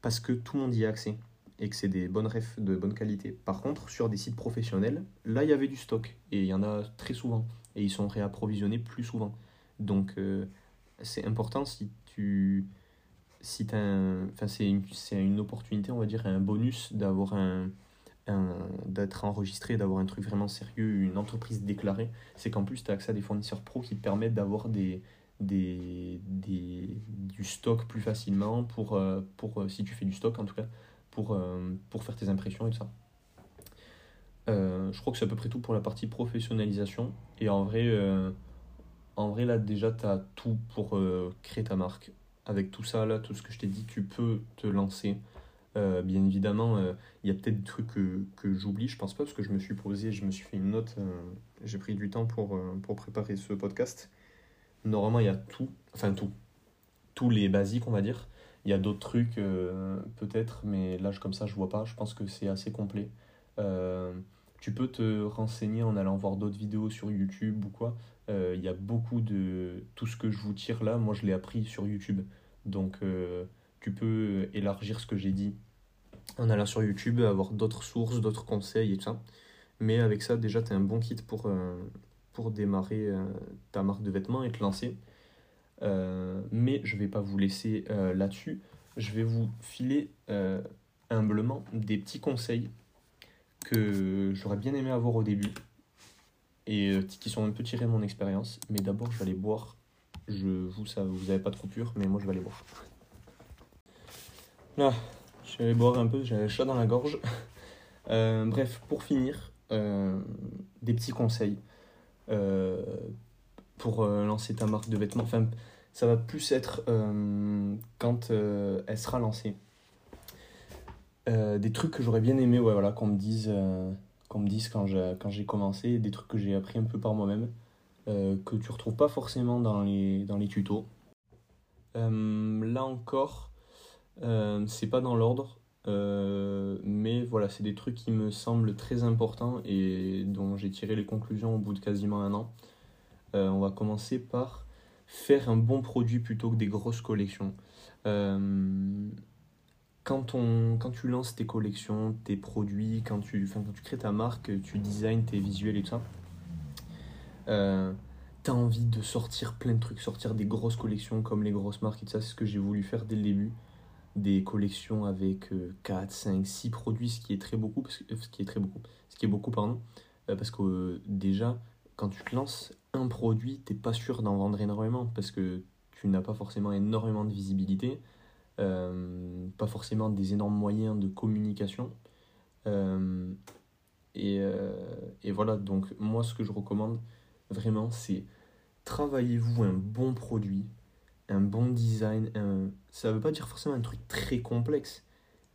parce que tout le monde y a accès et que c'est des bonnes refs de bonne qualité. Par contre, sur des sites professionnels, là, il y avait du stock et il y en a très souvent et ils sont réapprovisionnés plus souvent. Donc, c'est important si tu. Si enfin, c'est une, une opportunité, on va dire, un bonus d'avoir un, d'être enregistré, d'avoir un truc vraiment sérieux, une entreprise déclarée, c'est qu'en plus tu as accès à des fournisseurs pro qui te permettent d'avoir des, des, des, du stock plus facilement pour, euh, pour, euh, si tu fais du stock en tout cas, pour, euh, pour faire tes impressions et tout ça. Je crois que c'est à peu près tout pour la partie professionnalisation. Et en vrai, en vrai là déjà tu as tout pour créer ta marque. Avec tout ça, là, tout ce que je t'ai dit, tu peux te lancer. Euh, bien évidemment, euh, il y a peut-être des trucs que, que j'oublie, je pense pas, parce que je me suis posé, je me suis fait une note, euh, j'ai pris du temps pour, pour préparer ce podcast. Normalement, il y a tout, enfin tout, tous les basiques, on va dire. Il y a d'autres trucs, peut-être, mais là, comme ça, je vois pas. Je pense que c'est assez complet. Tu peux te renseigner en allant voir d'autres vidéos sur YouTube ou quoi. Euh, Il y a beaucoup de... Tout ce que je vous tire là, moi je l'ai appris sur YouTube. Donc euh, tu peux élargir ce que j'ai dit en allant sur YouTube, avoir d'autres sources, d'autres conseils et tout ça. Mais avec ça, déjà, tu as un bon kit pour, euh, pour démarrer euh, ta marque de vêtements et te lancer. Euh, mais je vais pas vous laisser euh, là-dessus. Je vais vous filer euh, humblement des petits conseils que j'aurais bien aimé avoir au début et euh, qui sont un peu tirés de mon expérience. Mais d'abord, je vais aller boire. Je, vous, ça, vous avez pas trop pur, mais moi, je vais aller boire. Là, je vais aller boire un peu, j'ai un chat dans la gorge. Euh, bref, pour finir, euh, des petits conseils pour lancer ta marque de vêtements. Enfin, ça va plus être quand elle sera lancée. Euh, des trucs que j'aurais bien aimé ouais, voilà, qu'on me dise, euh, me dise quand j'ai, quand j'ai commencé, des trucs que j'ai appris un peu par moi-même, euh, que tu retrouves pas forcément dans les, dans les tutos. Là encore, c'est pas dans l'ordre, mais voilà, c'est des trucs qui me semblent très importants et dont j'ai tiré les conclusions au bout de quasiment un an. On va commencer par faire un bon produit plutôt que des grosses collections. Quand, on, quand tu lances tes collections, tes produits, quand tu, quand tu crées ta marque, tu designs tes visuels et tout ça, euh, t'as envie de sortir plein de trucs, sortir des grosses collections comme les grosses marques et tout ça, c'est ce que j'ai voulu faire dès le début. Des collections avec euh, 4, 5, 6 produits, ce qui est très beaucoup, parce que, euh, ce qui est très beaucoup, ce qui est beaucoup, pardon, euh, parce que déjà, quand tu te lances un produit, t'es pas sûr d'en vendre énormément, parce que tu n'as pas forcément énormément de visibilité, pas forcément des énormes moyens de communication. Euh, et, euh, et voilà, donc moi ce que je recommande vraiment, c'est travaillez-vous un bon produit, un bon design. Ça veut pas dire forcément un truc très complexe,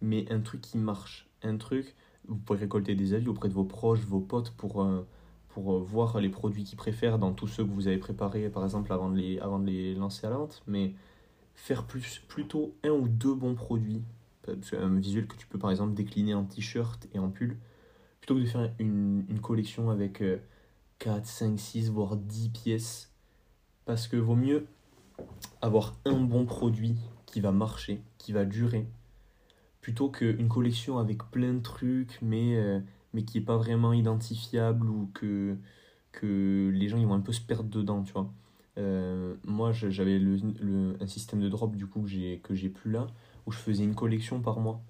mais un truc qui marche. Un truc, vous pouvez récolter des avis auprès de vos proches, vos potes pour, euh, pour euh, voir les produits qu'ils préfèrent dans tous ceux que vous avez préparés, par exemple, avant de les, avant de les lancer à la vente. Mais faire plus, plutôt un ou deux bons produits, que un visuel que tu peux par exemple décliner en t-shirt et en pull, plutôt que de faire une, une collection avec euh, 4, 5, 6, voire 10 pièces. Parce que vaut mieux avoir un bon produit qui va marcher, qui va durer, plutôt qu'une collection avec plein de trucs, mais, euh, mais qui n'est pas vraiment identifiable ou que, que les gens ils vont un peu se perdre dedans, tu vois. Euh, moi, j'avais le, un système de drop du coup que j'ai plus là, où je faisais une collection par mois.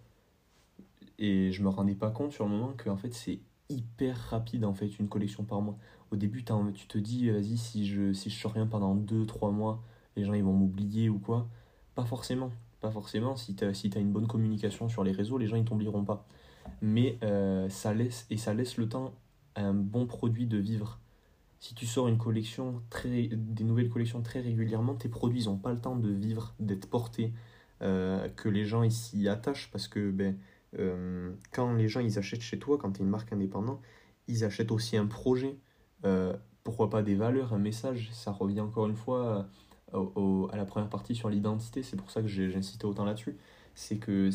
Et je me rendais pas compte sur le moment que en fait c'est hyper rapide en fait une collection par mois. Au début, tu te dis, vas-y, si je, si je sors rien pendant deux trois mois, les gens ils vont m'oublier ou quoi. Pas forcément. Pas forcément. Si t'as, si t'as une bonne communication sur les réseaux, les gens ils t'oublieront pas. Mais euh, ça laisse, et ça laisse le temps à un bon produit de vivre. Si tu sors une collection très, des nouvelles collections très régulièrement, tes produits ils ont pas le temps de vivre, d'être portés, euh, que les gens s'y attachent parce que ben, euh, quand les gens ils achètent chez toi, quand tu es une marque indépendante, ils achètent aussi un projet, euh, pourquoi pas des valeurs, un message. Ça revient encore une fois au- à la première partie sur l'identité, c'est pour ça que j'ai insisté autant là-dessus. C'est que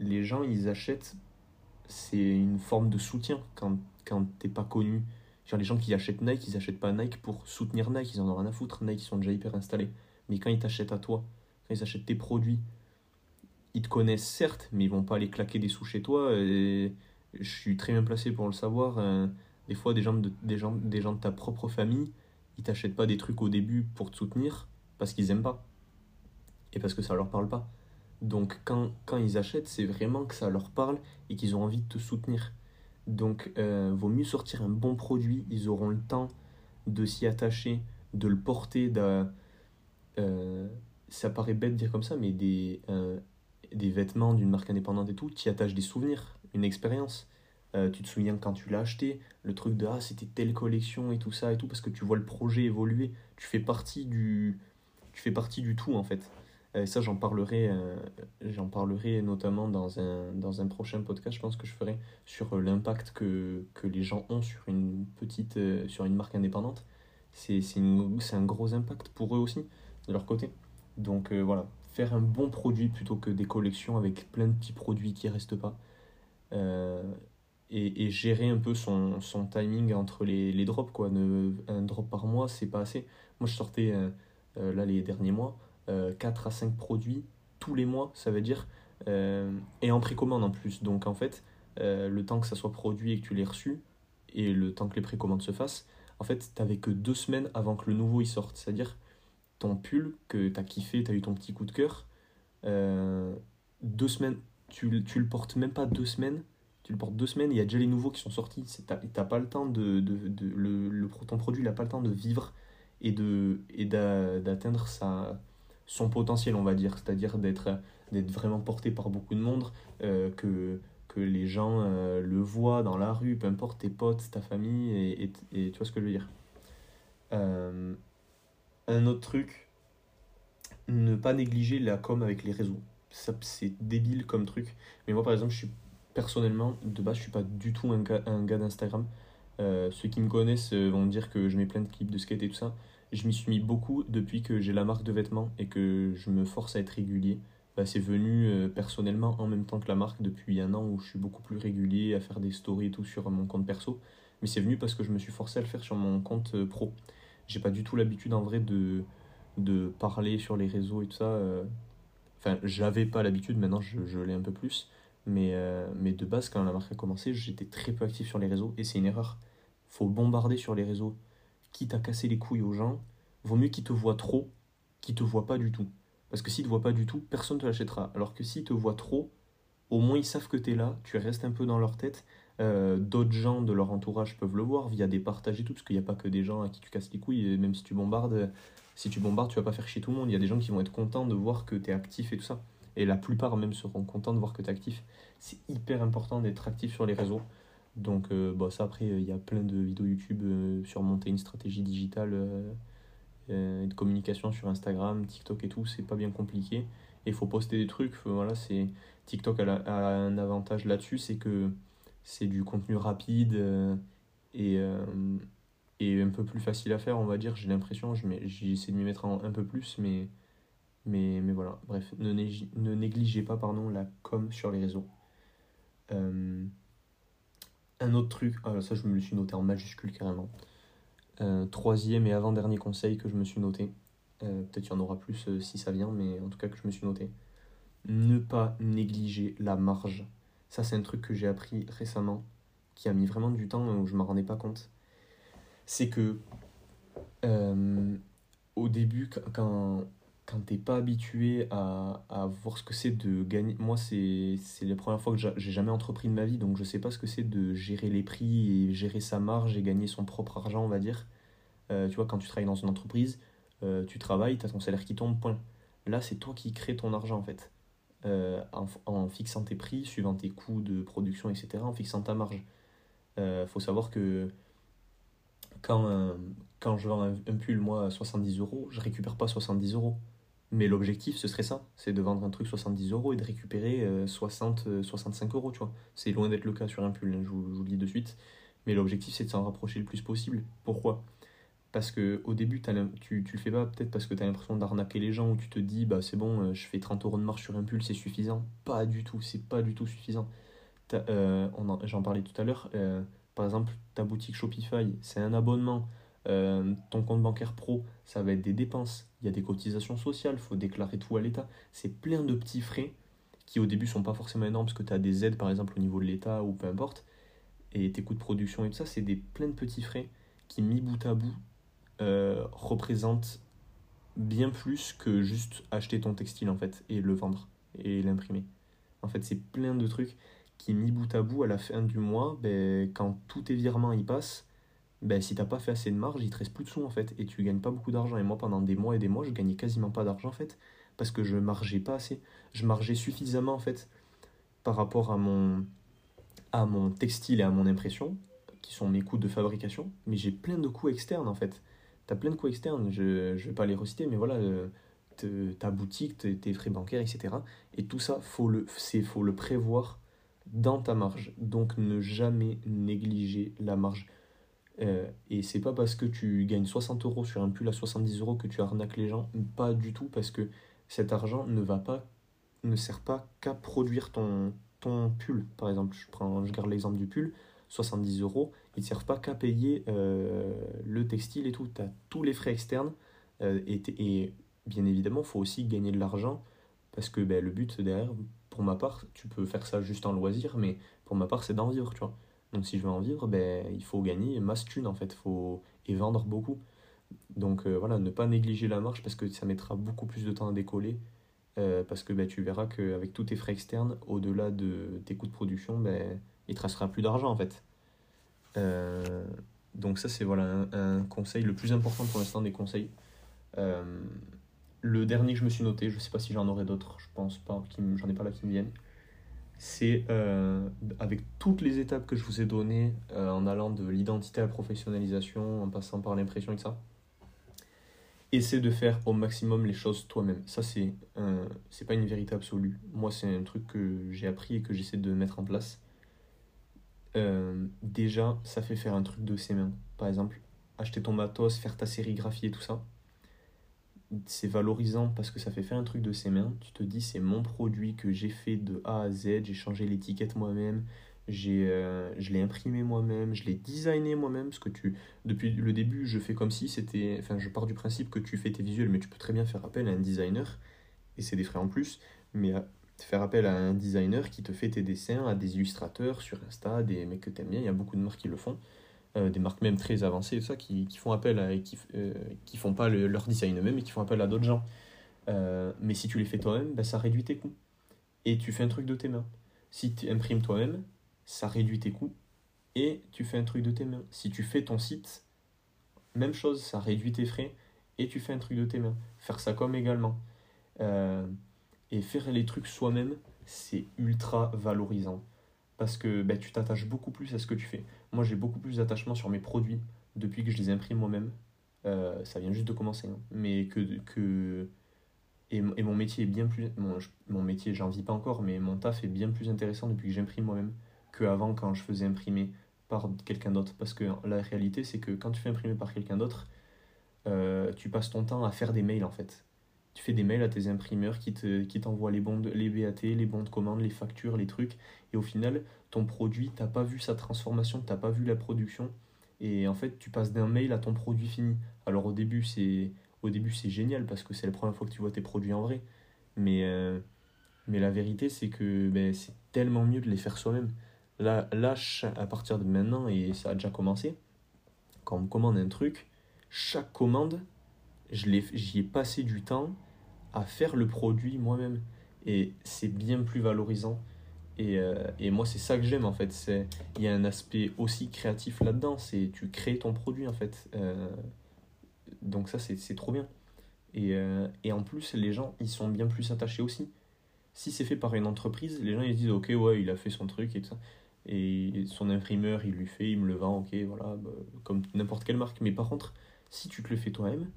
les gens ils achètent, c'est une forme de soutien quand, quand t'es pas connu. Genre les gens qui achètent Nike, ils achètent pas Nike pour soutenir Nike, ils en ont rien à foutre, Nike ils sont déjà hyper installés. Mais quand ils t'achètent à toi, quand ils achètent tes produits, ils te connaissent certes, mais ils vont pas aller claquer des sous chez toi. Je suis très bien placé pour le savoir. euh, des fois, des gens, de, des, des gens ta propre famille, ils t'achètent pas des trucs au début pour te soutenir parce qu'ils aiment pas et parce que ça leur parle pas. Donc, quand ils achètent, c'est vraiment que ça leur parle et qu'ils ont envie de te soutenir. Donc, euh, vaut mieux sortir un bon produit. Ils auront le temps de s'y attacher, de le porter. euh, ça paraît bête de dire comme ça, mais des, euh, des vêtements d'une marque indépendante et tout, tu y attaches des souvenirs, une expérience. Tu te souviens quand tu l'as acheté, le truc de ah c'était telle collection et tout ça et tout, parce que tu vois le projet évoluer, tu fais partie du, tu fais partie du tout en fait. Euh, ça j'en parlerai, euh, j'en parlerai notamment dans un, dans un prochain podcast, je pense que je ferai sur euh, l'impact que, que les gens ont sur une petite, sur une marque indépendante. C'est c'est une- c'est un gros impact pour eux aussi, de leur côté. Donc voilà, faire un bon produit plutôt que des collections avec plein de petits produits qui restent pas. Et, et, gérer un peu son, son timing entre les, les drops. Quoi. Ne, un drop par mois, c'est pas assez. Moi, je sortais là les derniers mois 4 à 5 produits tous les mois, ça veut dire, et en précommande en plus. Donc en fait, le temps que ça soit produit et que tu l'aies reçu, et le temps que les précommandes se fassent, en fait, t'avais que deux semaines avant que le nouveau il sorte. C'est-à-dire, ton pull que t'as kiffé, t'as eu ton petit coup de cœur, euh, deux semaines, tu, tu le portes même pas deux semaines, tu le portes deux semaines, il y a déjà les nouveaux qui sont sortis. T'as pas le temps de. de, le, ton produit n'a pas le temps de vivre et d'atteindre et sa son potentiel, on va dire. C'est-à-dire d'être vraiment porté par beaucoup de monde, euh, que que les gens euh, le voient dans la rue, peu importe tes potes, ta famille, et, et, tu vois ce que je veux dire. Euh, un autre truc, ne pas négliger la com avec les réseaux. C'est débile comme truc. Mais moi, par exemple, je suis personnellement, de base, je suis pas du tout un gars, un gars d'Instagram. Euh, ceux qui me connaissent vont me dire que je mets plein de clips de skate et tout ça. Je m'y suis mis beaucoup depuis que j'ai la marque de vêtements et que je me force à être régulier. Bah, c'est venu euh, personnellement en même temps que la marque depuis un an où je suis beaucoup plus régulier à faire des stories et tout sur mon compte perso. Mais c'est venu parce que je me suis forcé à le faire sur mon compte euh, pro. J'ai pas du tout l'habitude en vrai de, de parler sur les réseaux et tout ça. Euh. Enfin, j'avais pas l'habitude, maintenant je, je l'ai un peu plus. Mais, mais de base, quand la marque a commencé, j'étais très peu actif sur les réseaux et c'est une erreur. Faut bombarder sur les réseaux. Quitte à casser les couilles aux gens, vaut mieux qu'ils te voient trop qu'ils te voient pas du tout. Parce que s'ils te voient pas du tout, personne ne te l'achètera. Alors que s'ils te voient trop, au moins ils savent que tu es là, tu restes un peu dans leur tête. Euh, d'autres gens de leur entourage peuvent le voir via des partages et tout, parce qu'il n'y a pas que des gens à qui tu casses les couilles, et même si tu bombardes, si tu bombardes, tu vas pas faire chier tout le monde. Il y a des gens qui vont être contents de voir que tu es actif et tout ça. Et la plupart même seront contents de voir que tu es actif. C'est hyper important d'être actif sur les réseaux. Donc euh, bon, ça après, il y a plein de vidéos YouTube euh, sur monter une stratégie digitale euh, de communication sur Instagram, TikTok et tout, c'est pas bien compliqué. Et il faut poster des trucs. Voilà, c'est TikTok a, un avantage là-dessus, c'est que c'est du contenu rapide euh, et, euh, et un peu plus facile à faire, on va dire. J'ai l'impression, j'essaie de m'y mettre un peu plus, mais, mais, mais voilà. Bref, ne, ne négligez pas pardon, la com sur les réseaux. Un autre truc, ah, ça je me le suis noté en majuscule carrément. Euh, troisième et avant-dernier conseil que je me suis noté. Euh, peut-être qu'il y en aura plus euh, si ça vient, mais en tout cas que je me suis noté. Ne pas négliger la marge. Ça, c'est un truc que j'ai appris récemment, qui a mis vraiment du temps où je ne m'en rendais pas compte. C'est que au début, quand, quand t'es pas habitué à, à voir ce que c'est de gagner. Moi, c'est la première fois que j'ai jamais entrepris de ma vie, donc je sais pas ce que c'est de gérer les prix et gérer sa marge et gagner son propre argent, on va dire. Euh, tu vois, quand tu travailles dans une entreprise, euh, tu travailles, tu as ton salaire qui tombe, point. Là, c'est toi qui crée ton argent, en fait. Euh, en, fixant tes prix, suivant tes coûts de production, etc., en fixant ta marge. Faut savoir que quand, quand je vends un, un pull, moi, à 70 euros, je récupère pas 70 euros mais l'objectif, ce serait ça, c'est de vendre un truc 70 euros et de récupérer 60, 65 euros, tu vois. C'est loin d'être le cas sur un pull, hein, je, vous, le dis de suite. Mais l'objectif, c'est de s'en rapprocher le plus possible. Pourquoi? Parce que au début, tu, tu le fais pas peut-être parce que tu as l'impression d'arnaquer les gens ou tu te dis, bah c'est bon, euh, je fais 30 euros de marge sur un pull, c'est suffisant. Pas du tout, c'est pas du tout suffisant. Euh, J'en parlais tout à l'heure. Euh, par exemple, ta boutique Shopify, c'est un abonnement euh, ton compte bancaire pro, ça va être des dépenses. Il y a des cotisations sociales, il faut déclarer tout à l'État. C'est plein de petits frais qui au début sont pas forcément énormes parce que tu as des aides par exemple au niveau de l'État ou peu importe. Et tes coûts de production et tout ça, c'est des plein de petits frais qui mis bout à bout euh, représentent bien plus que juste acheter ton textile en fait et le vendre et l'imprimer. En fait, c'est plein de trucs qui mis bout à bout à la fin du mois, ben, quand tous tes virements y passent, ben, si t'as pas fait assez de marge, il te reste plus de sous en fait, et tu gagnes pas beaucoup d'argent. Et moi, pendant des mois et des mois, je gagnais quasiment pas d'argent en fait, parce que je margeais pas assez. Je margeais suffisamment en fait par rapport à mon, à mon textile et à mon impression, qui sont mes coûts de fabrication, mais j'ai plein de coûts externes en fait. T'as plein de coûts externes, je, je vais pas les reciter, mais voilà, ta boutique, tes frais bancaires, etc. Et tout ça, faut le, faut le prévoir dans ta marge. Donc ne jamais négliger la marge. Euh, et c'est pas parce que tu gagnes 60 euros sur un pull à 70 euros que tu arnaques les gens, pas du tout, parce que cet argent ne va pas, ne sert pas qu'à produire ton, ton pull, par exemple, je, prends, je garde l'exemple du pull, 70 euros, ils ne servent pas qu'à payer euh, le textile et tout. Tu as tous les frais externes. Euh, et, et, bien évidemment, il faut aussi gagner de l'argent parce que ben, le but derrière, pour ma part, tu peux faire ça juste en loisir, mais pour ma part, c'est d'en vivre, tu vois. Donc si je veux en vivre, ben, il faut gagner masse thune en fait, faut... et vendre beaucoup. Donc euh, voilà, ne pas négliger la marche parce que ça mettra beaucoup plus de temps à décoller. parce que ben, tu verras qu'avec tous tes frais externes, au-delà de tes coûts de production, ben, il te restera plus d'argent en fait. Euh, donc ça c'est voilà un, conseil, le plus important pour l'instant des conseils. Euh, le dernier que je me suis noté, je ne sais pas si j'en aurai d'autres, je pense pas, j'en ai pas là qui me viennent. C'est euh, avec toutes les étapes que je vous ai données, en allant de l'identité à la professionnalisation, en passant par l'impression et ça, essaie de faire au maximum les choses toi-même. Ça, c'est c'est pas une vérité absolue. Moi, c'est un truc que j'ai appris et que j'essaie de mettre en place. Euh, déjà, ça fait faire un truc de ses mains. Par exemple, acheter ton matos, faire ta sérigraphie et tout ça. C'est valorisant parce que ça fait faire un truc de ses mains. Tu te dis, c'est mon produit que j'ai fait de A à Z, j'ai changé l'étiquette moi-même, j'ai euh, je l'ai imprimé moi-même, je l'ai designé moi-même. Parce que tu, depuis le début, je fais comme si c'était. Enfin, je pars du principe que tu fais tes visuels, mais tu peux très bien faire appel à un designer. Et c'est des frais en plus. Mais euh, faire appel à un designer qui te fait tes dessins, à des illustrateurs sur Insta, des mecs que t'aimes bien, il y a beaucoup de marques qui le font, euh, des marques même très avancées, ça, qui, qui font appel à, qui, euh, qui font pas leur design eux-mêmes, mais qui font appel à d'autres gens. Euh, mais si tu les fais toi-même, ben, ça réduit tes coûts. Et tu fais un truc de tes mains. Si tu imprimes toi-même, ça réduit tes coûts et tu fais un truc de tes mains. Si tu fais ton site, même chose, ça réduit tes frais et tu fais un truc de tes mains. Faire ça comme également. Et faire les trucs soi-même, c'est ultra valorisant. Parce que bah, tu t'attaches beaucoup plus à ce que tu fais. Moi, j'ai beaucoup plus d'attachement sur mes produits depuis que je les imprime moi-même. Euh, ça vient juste de commencer. Hein. Mais que. que et, et, mon métier est bien plus. Mon, mon métier, j'en vis pas encore, mais mon taf est bien plus intéressant depuis que j'imprime moi-même qu'avant quand je faisais imprimer par quelqu'un d'autre. Parce que la réalité, c'est que quand tu fais imprimer par quelqu'un d'autre, euh, tu passes ton temps à faire des mails en fait tu fais des mails à tes imprimeurs qui, te, qui t'envoient les bons les BAT, les bons de commande, les factures, les trucs. Et au final, ton produit, t'as pas vu sa transformation, t'as pas vu la production. Et en fait, tu passes d'un mail à ton produit fini. Alors au début, c'est au début c'est génial parce que c'est la première fois que tu vois tes produits en vrai. Mais, euh, mais la vérité, c'est que ben, c'est tellement mieux de les faire soi-même. Là, là, à partir de maintenant, et ça a déjà commencé, quand on me commande un truc, chaque commande, j'y ai passé du temps à faire le produit moi-même. Et c'est bien plus valorisant. Et, euh, et moi, c'est ça que j'aime en fait. Il y a un aspect aussi créatif là-dedans. C'est tu crées ton produit en fait. Euh, donc ça, c'est trop bien. Et, euh, et, en plus, les gens, ils sont bien plus attachés aussi. Si c'est fait par une entreprise, les gens ils disent ok ouais il a fait son truc et tout ça. Et son imprimeur il lui fait, il me le vend, ok voilà, bah, comme n'importe quelle marque. Mais par contre, si tu te le fais toi-même,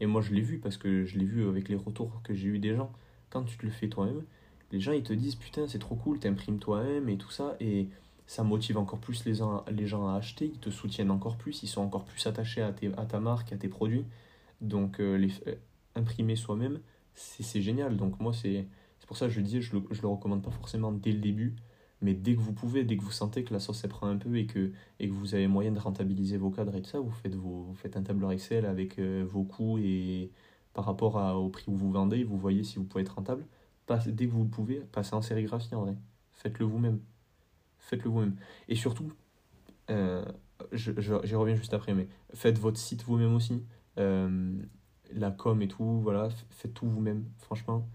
et moi, je l'ai vu parce que je l'ai vu avec les retours que j'ai eu des gens. Quand tu te le fais toi-même, les gens ils te disent putain, c'est trop cool, t'imprimes toi-même et tout ça. Et ça motive encore plus les, les gens à acheter, ils te soutiennent encore plus, ils sont encore plus attachés à, ta marque, à tes produits. Donc, euh, les, euh, imprimer soi-même, c'est génial. Donc, moi, c'est pour ça que je dis, je le, je le recommande pas forcément dès le début mais dès que vous pouvez, dès que vous sentez que la sauce elle prend un peu et que, et que vous avez moyen de rentabiliser vos cadres et tout ça, vous faites, vos, faites un tableur Excel avec euh, vos coûts et par rapport à, au prix où vous vendez, vous voyez si vous pouvez être rentable. dès que vous pouvez, passez en sérigraphie en vrai. Faites-le vous-même. Faites-le vous-même. Et surtout, euh, j'y reviens juste après, mais faites votre site vous-même aussi. Euh, la com et tout, voilà, faites tout vous-même, franchement.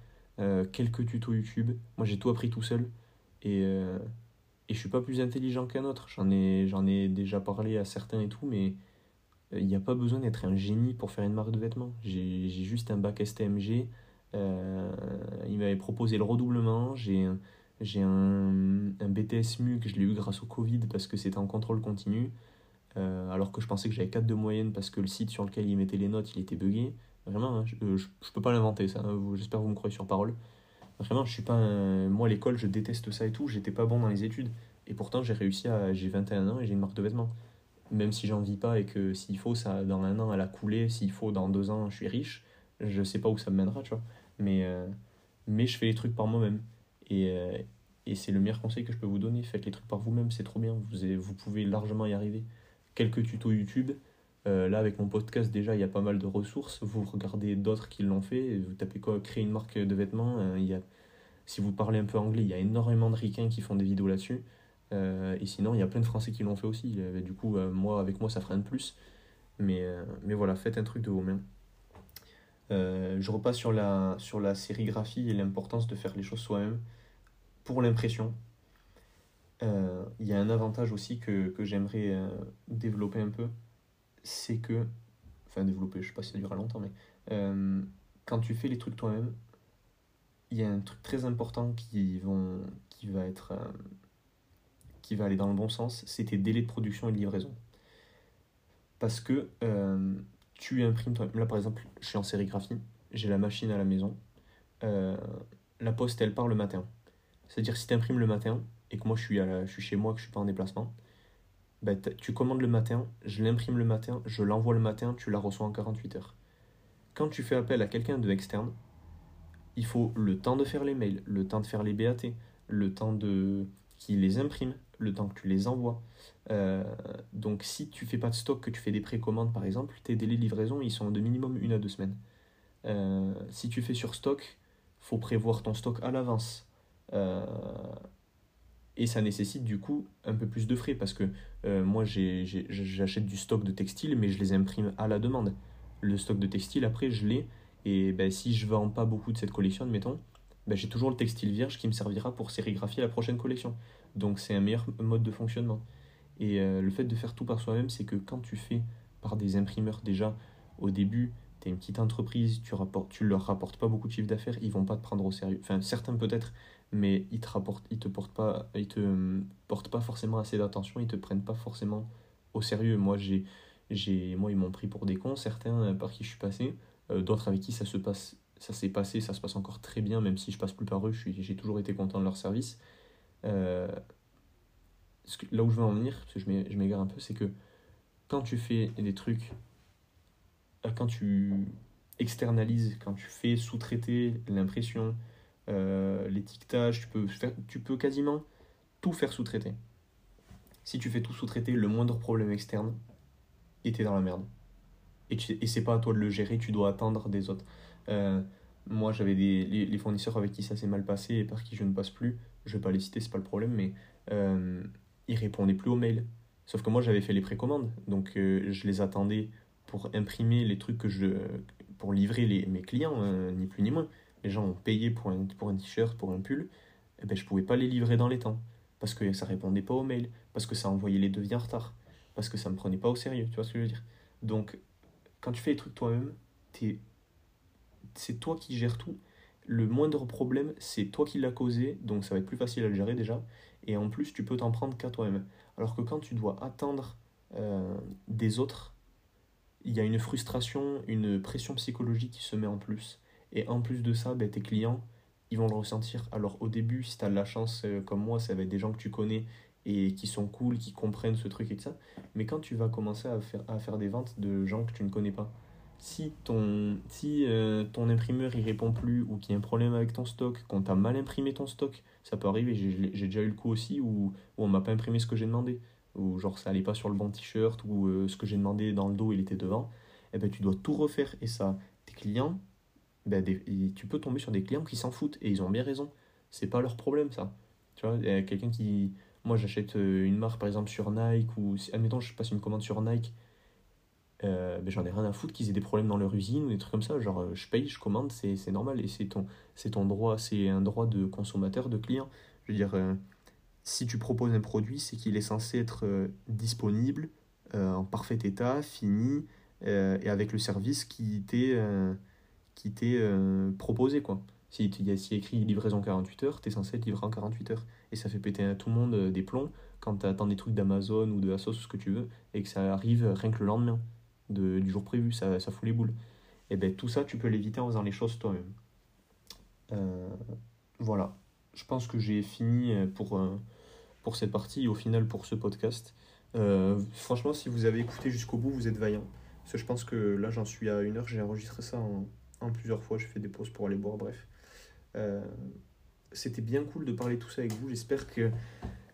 quelques tutos YouTube. Moi j'ai tout appris tout seul. Et, euh, et je suis pas plus intelligent qu'un autre. J'en ai, j'en ai déjà parlé à certains et tout, mais euh, il n'y a pas besoin d'être un génie pour faire une marque de vêtements. J'ai juste un bac STMG. Euh, il m'avait proposé le redoublement. J'ai un, un, BTS MU que je l'ai eu grâce au Covid parce que c'était en contrôle continu. alors que je pensais que j'avais 4 de moyenne parce que le site sur lequel il mettait les notes, il était buggé. Vraiment, hein, je, je, peux pas l'inventer ça. Hein, j'espère que vous me croyez sur parole. Vraiment, je suis pas Moi, l'école, je déteste ça et tout. J'étais pas bon dans les études. Et pourtant, j'ai réussi à. J'ai 21 ans et j'ai une marque de vêtements. Même si j'en vis pas et que s'il faut, ça, dans un an, elle a coulé. S'il faut, dans deux ans, je suis riche. Je sais pas où ça me mènera, tu vois. Mais, euh, mais je fais les trucs par moi-même. Et, euh, Et c'est le meilleur conseil que je peux vous donner. Faites les trucs par vous-même, c'est trop bien. Vous, vous pouvez largement y arriver. Quelques tutos YouTube. Euh, là, avec mon podcast, déjà, il y a pas mal de ressources. Vous regardez d'autres qui l'ont fait. Vous tapez quoi Créer une marque de vêtements. euh, y a, si vous parlez un peu anglais, il y a énormément de ricains qui font des vidéos là-dessus. Euh, et sinon, il y a plein de Français qui l'ont fait aussi. Du coup, moi, avec moi, ça ferait un de plus. Mais, voilà, faites un truc de vos mains. Je repasse sur la, sérigraphie et l'importance de faire les choses soi-même pour l'impression. Il y a un avantage aussi que, j'aimerais développer un peu, c'est que, enfin développer, je sais pas si ça durera longtemps, mais euh, quand tu fais les trucs toi-même, il y a un truc très important qui, vont, qui, va être, euh, qui va aller dans le bon sens, c'est tes délais de production et de livraison. Parce que euh, tu imprimes toi Là, par exemple, je suis en sérigraphie, j'ai la machine à la maison. La poste, elle part le matin. C'est-à-dire, si tu imprimes le matin et que moi je suis, à je suis chez moi, que je suis pas en déplacement, t'as- tu commandes le matin, je l'imprime le matin, je l'envoie le matin, tu la reçois en 48 heures. Quand tu fais appel à quelqu'un de externe, il faut le temps de faire les mails, le temps de faire les BAT, le temps de qu'il les imprime, le temps que tu les envoies. Euh, donc si tu fais pas de stock, que tu fais des précommandes par exemple, tes délais de livraison ils sont de minimum une à deux semaines. Euh, si tu fais sur stock, faut prévoir ton stock à l'avance. Euh, et ça nécessite du coup un peu plus de frais parce que euh, moi j'achète du stock de textile mais je les imprime à la demande. Le stock de textile après je l'ai et ben, si je vends pas beaucoup de cette collection, admettons, ben, j'ai toujours le textile vierge qui me servira pour sérigraphier la prochaine collection. Donc c'est un meilleur mode de fonctionnement. Et euh, le fait de faire tout par soi-même, c'est que quand tu fais par des imprimeurs déjà au début, tu es une petite entreprise, tu rapportes, tu leur rapportes pas beaucoup de chiffre d'affaires, ils vont pas te prendre au sérieux. Enfin, certains peut-être, mais ils te rapportent, ils te portent pas, ils te euh, portent pas forcément assez d'attention, ils te prennent pas forcément au sérieux. Moi, j'ai, j'ai, moi, ils m'ont pris pour des cons, certains euh, par qui je suis passé, euh, d'autres avec qui ça se passe, ça s'est passé, ça se passe encore très bien, même si je passe plus par eux, j'ai toujours été content de leur service. Là où je veux en venir, parce que je m'é- je m'égare un peu, c'est que quand tu fais des trucs, quand tu externalises, quand tu fais sous-traiter l'impression, euh, l'étiquetage, tu peux, faire, tu peux quasiment tout faire sous-traiter. Si tu fais tout sous-traiter, le moindre problème externe, et t'es dans la merde. Et, et c'est pas à toi de le gérer, tu dois attendre des autres. Euh, moi, j'avais des les, fournisseurs avec qui ça s'est mal passé et par qui je ne passe plus. Je vais pas les citer, c'est pas le problème, mais euh, ils répondaient plus aux mails. Sauf que moi, j'avais fait les précommandes, donc euh, je les attendais pour imprimer les trucs que je. pour livrer les, mes clients, hein, ni plus ni moins. Les gens ont payé pour un, pour t-shirt, pour un pull, et ben, je pouvais pas les livrer dans les temps. Parce que ça répondait pas aux mails, parce que ça envoyait les devis en retard, parce que ça me prenait pas au sérieux, tu vois ce que je veux dire? Donc, quand tu fais les trucs toi-même, c'est toi qui gères tout. Le moindre problème, c'est toi qui l'as causé, donc ça va être plus facile à le gérer déjà. Et en plus, tu peux t'en prendre qu'à toi-même. Alors que quand tu dois attendre euh, des autres, il y a une frustration, une pression psychologique qui se met en plus. Et en plus de ça, ben, tes clients, ils vont le ressentir. Alors au début, si tu as de la chance euh, comme moi, ça va être des gens que tu connais et qui sont cool, qui comprennent ce truc et tout ça. Mais quand tu vas commencer à faire, à faire des ventes de gens que tu ne connais pas, si ton, si, euh, ton imprimeur il répond plus ou qu'il y a un problème avec ton stock, qu'on t'a mal imprimé ton stock, ça peut arriver, j'ai déjà eu le coup aussi où, où on m'a pas imprimé ce que j'ai demandé, ou genre ça allait pas sur le bon t-shirt, ou euh, ce que j'ai demandé dans le dos il était devant, et ben tu dois tout refaire et ça, tes clients, ben, des- tu peux tomber sur des clients qui s'en foutent et ils ont bien raison, c'est pas leur problème ça. Tu vois, quelqu'un qui. Moi j'achète euh, une marque par exemple sur Nike, ou admettons je passe une commande sur Nike euh, ben, j'en ai rien à foutre qu'ils aient des problèmes dans leur usine ou des trucs comme ça. Genre, euh, je paye, je commande, c'est normal et c'est ton, ton droit, c'est un droit de consommateur, de client. Je veux dire, si tu proposes un produit, c'est qu'il est censé être disponible, en parfait état, fini, et avec le service qui t'est qui t'est euh, proposé, quoi. Si il y a si écrit livraison 48 heures, tu es censé être livré en 48 heures. Et ça fait péter à tout le monde euh, des plombs quand tu attends des trucs d'Amazon ou de Asos ou ce que tu veux, et que ça arrive rien que le lendemain de, du jour prévu, ça, fout les boules. Et ben tout ça, tu peux l'éviter en faisant les choses toi-même. Euh, voilà. Je pense que j'ai fini pour, pour cette partie et au final pour ce podcast. Franchement, si vous avez écouté jusqu'au bout, vous êtes vaillant. Parce que je pense que là, j'en suis à une heure, j'ai enregistré ça en, en plusieurs fois, j'ai fait des pauses pour aller boire, bref. Euh, c'était bien cool de parler tout ça avec vous. J'espère que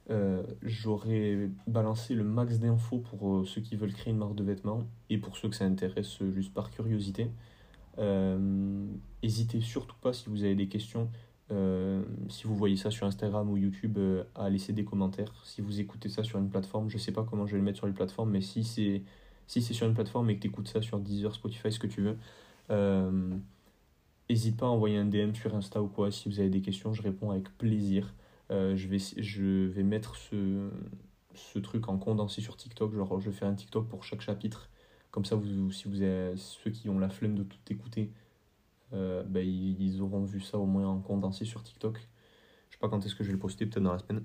euh, j'aurai balancé le max d'infos pour euh, ceux qui veulent créer une marque de vêtements et pour ceux que ça intéresse juste par curiosité. N'hésitez surtout pas si vous avez des questions, si vous voyez ça sur Instagram ou YouTube, à laisser des commentaires. Si vous écoutez ça sur une plateforme, je sais pas comment je vais le mettre sur les plateformes, mais si c'est si c'est sur une plateforme et que tu écoutes ça sur Deezer, Spotify, ce que tu veux, n'hésite pas à envoyer un DM sur Insta ou quoi. Si vous avez des questions, je réponds avec plaisir. Euh, je, vais, je vais mettre ce, ce truc en condensé sur TikTok. Genre, je vais faire un TikTok pour chaque chapitre. Comme ça, vous, si vous ceux qui ont la flemme de tout écouter, euh, bah, ils, auront vu ça au moins en condensé sur TikTok. Je sais pas quand est-ce que je vais le poster, peut-être dans la semaine.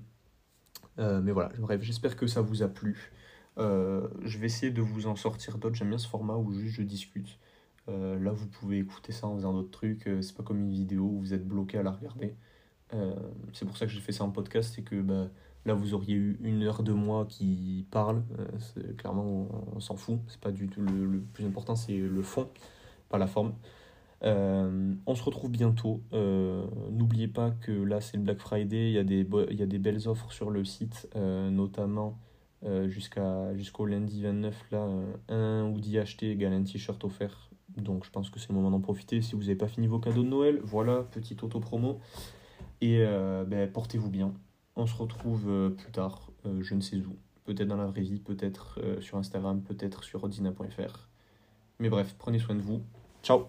Euh, mais voilà, bref, j'espère que ça vous a plu. je vais essayer de vous en sortir d'autres. J'aime bien ce format où juste je discute. Là, vous pouvez écouter ça en faisant d'autres trucs. c'est pas comme une vidéo où vous êtes bloqué à la regarder. Euh, c'est pour ça que j'ai fait ça en podcast, c'est que bah, là vous auriez eu une heure de moi qui parle. Euh, clairement, on, s'en fout. C'est pas du tout le, plus important, c'est le fond, pas la forme. Euh, on se retrouve bientôt. N'oubliez pas que là c'est le Black Friday, il y, a des belles offres sur le site, notamment jusqu'au lundi 29, là, un hoodie acheté égale un t-shirt offert. Donc je pense que c'est le moment d'en profiter. Si vous n'avez pas fini vos cadeaux de Noël, voilà, petite auto-promo. Et euh, ben, portez-vous bien. On se retrouve euh, plus tard, euh, je ne sais où. Peut-être dans la vraie vie, peut-être sur Instagram, peut-être sur odina.fr. Mais bref, prenez soin de vous. Ciao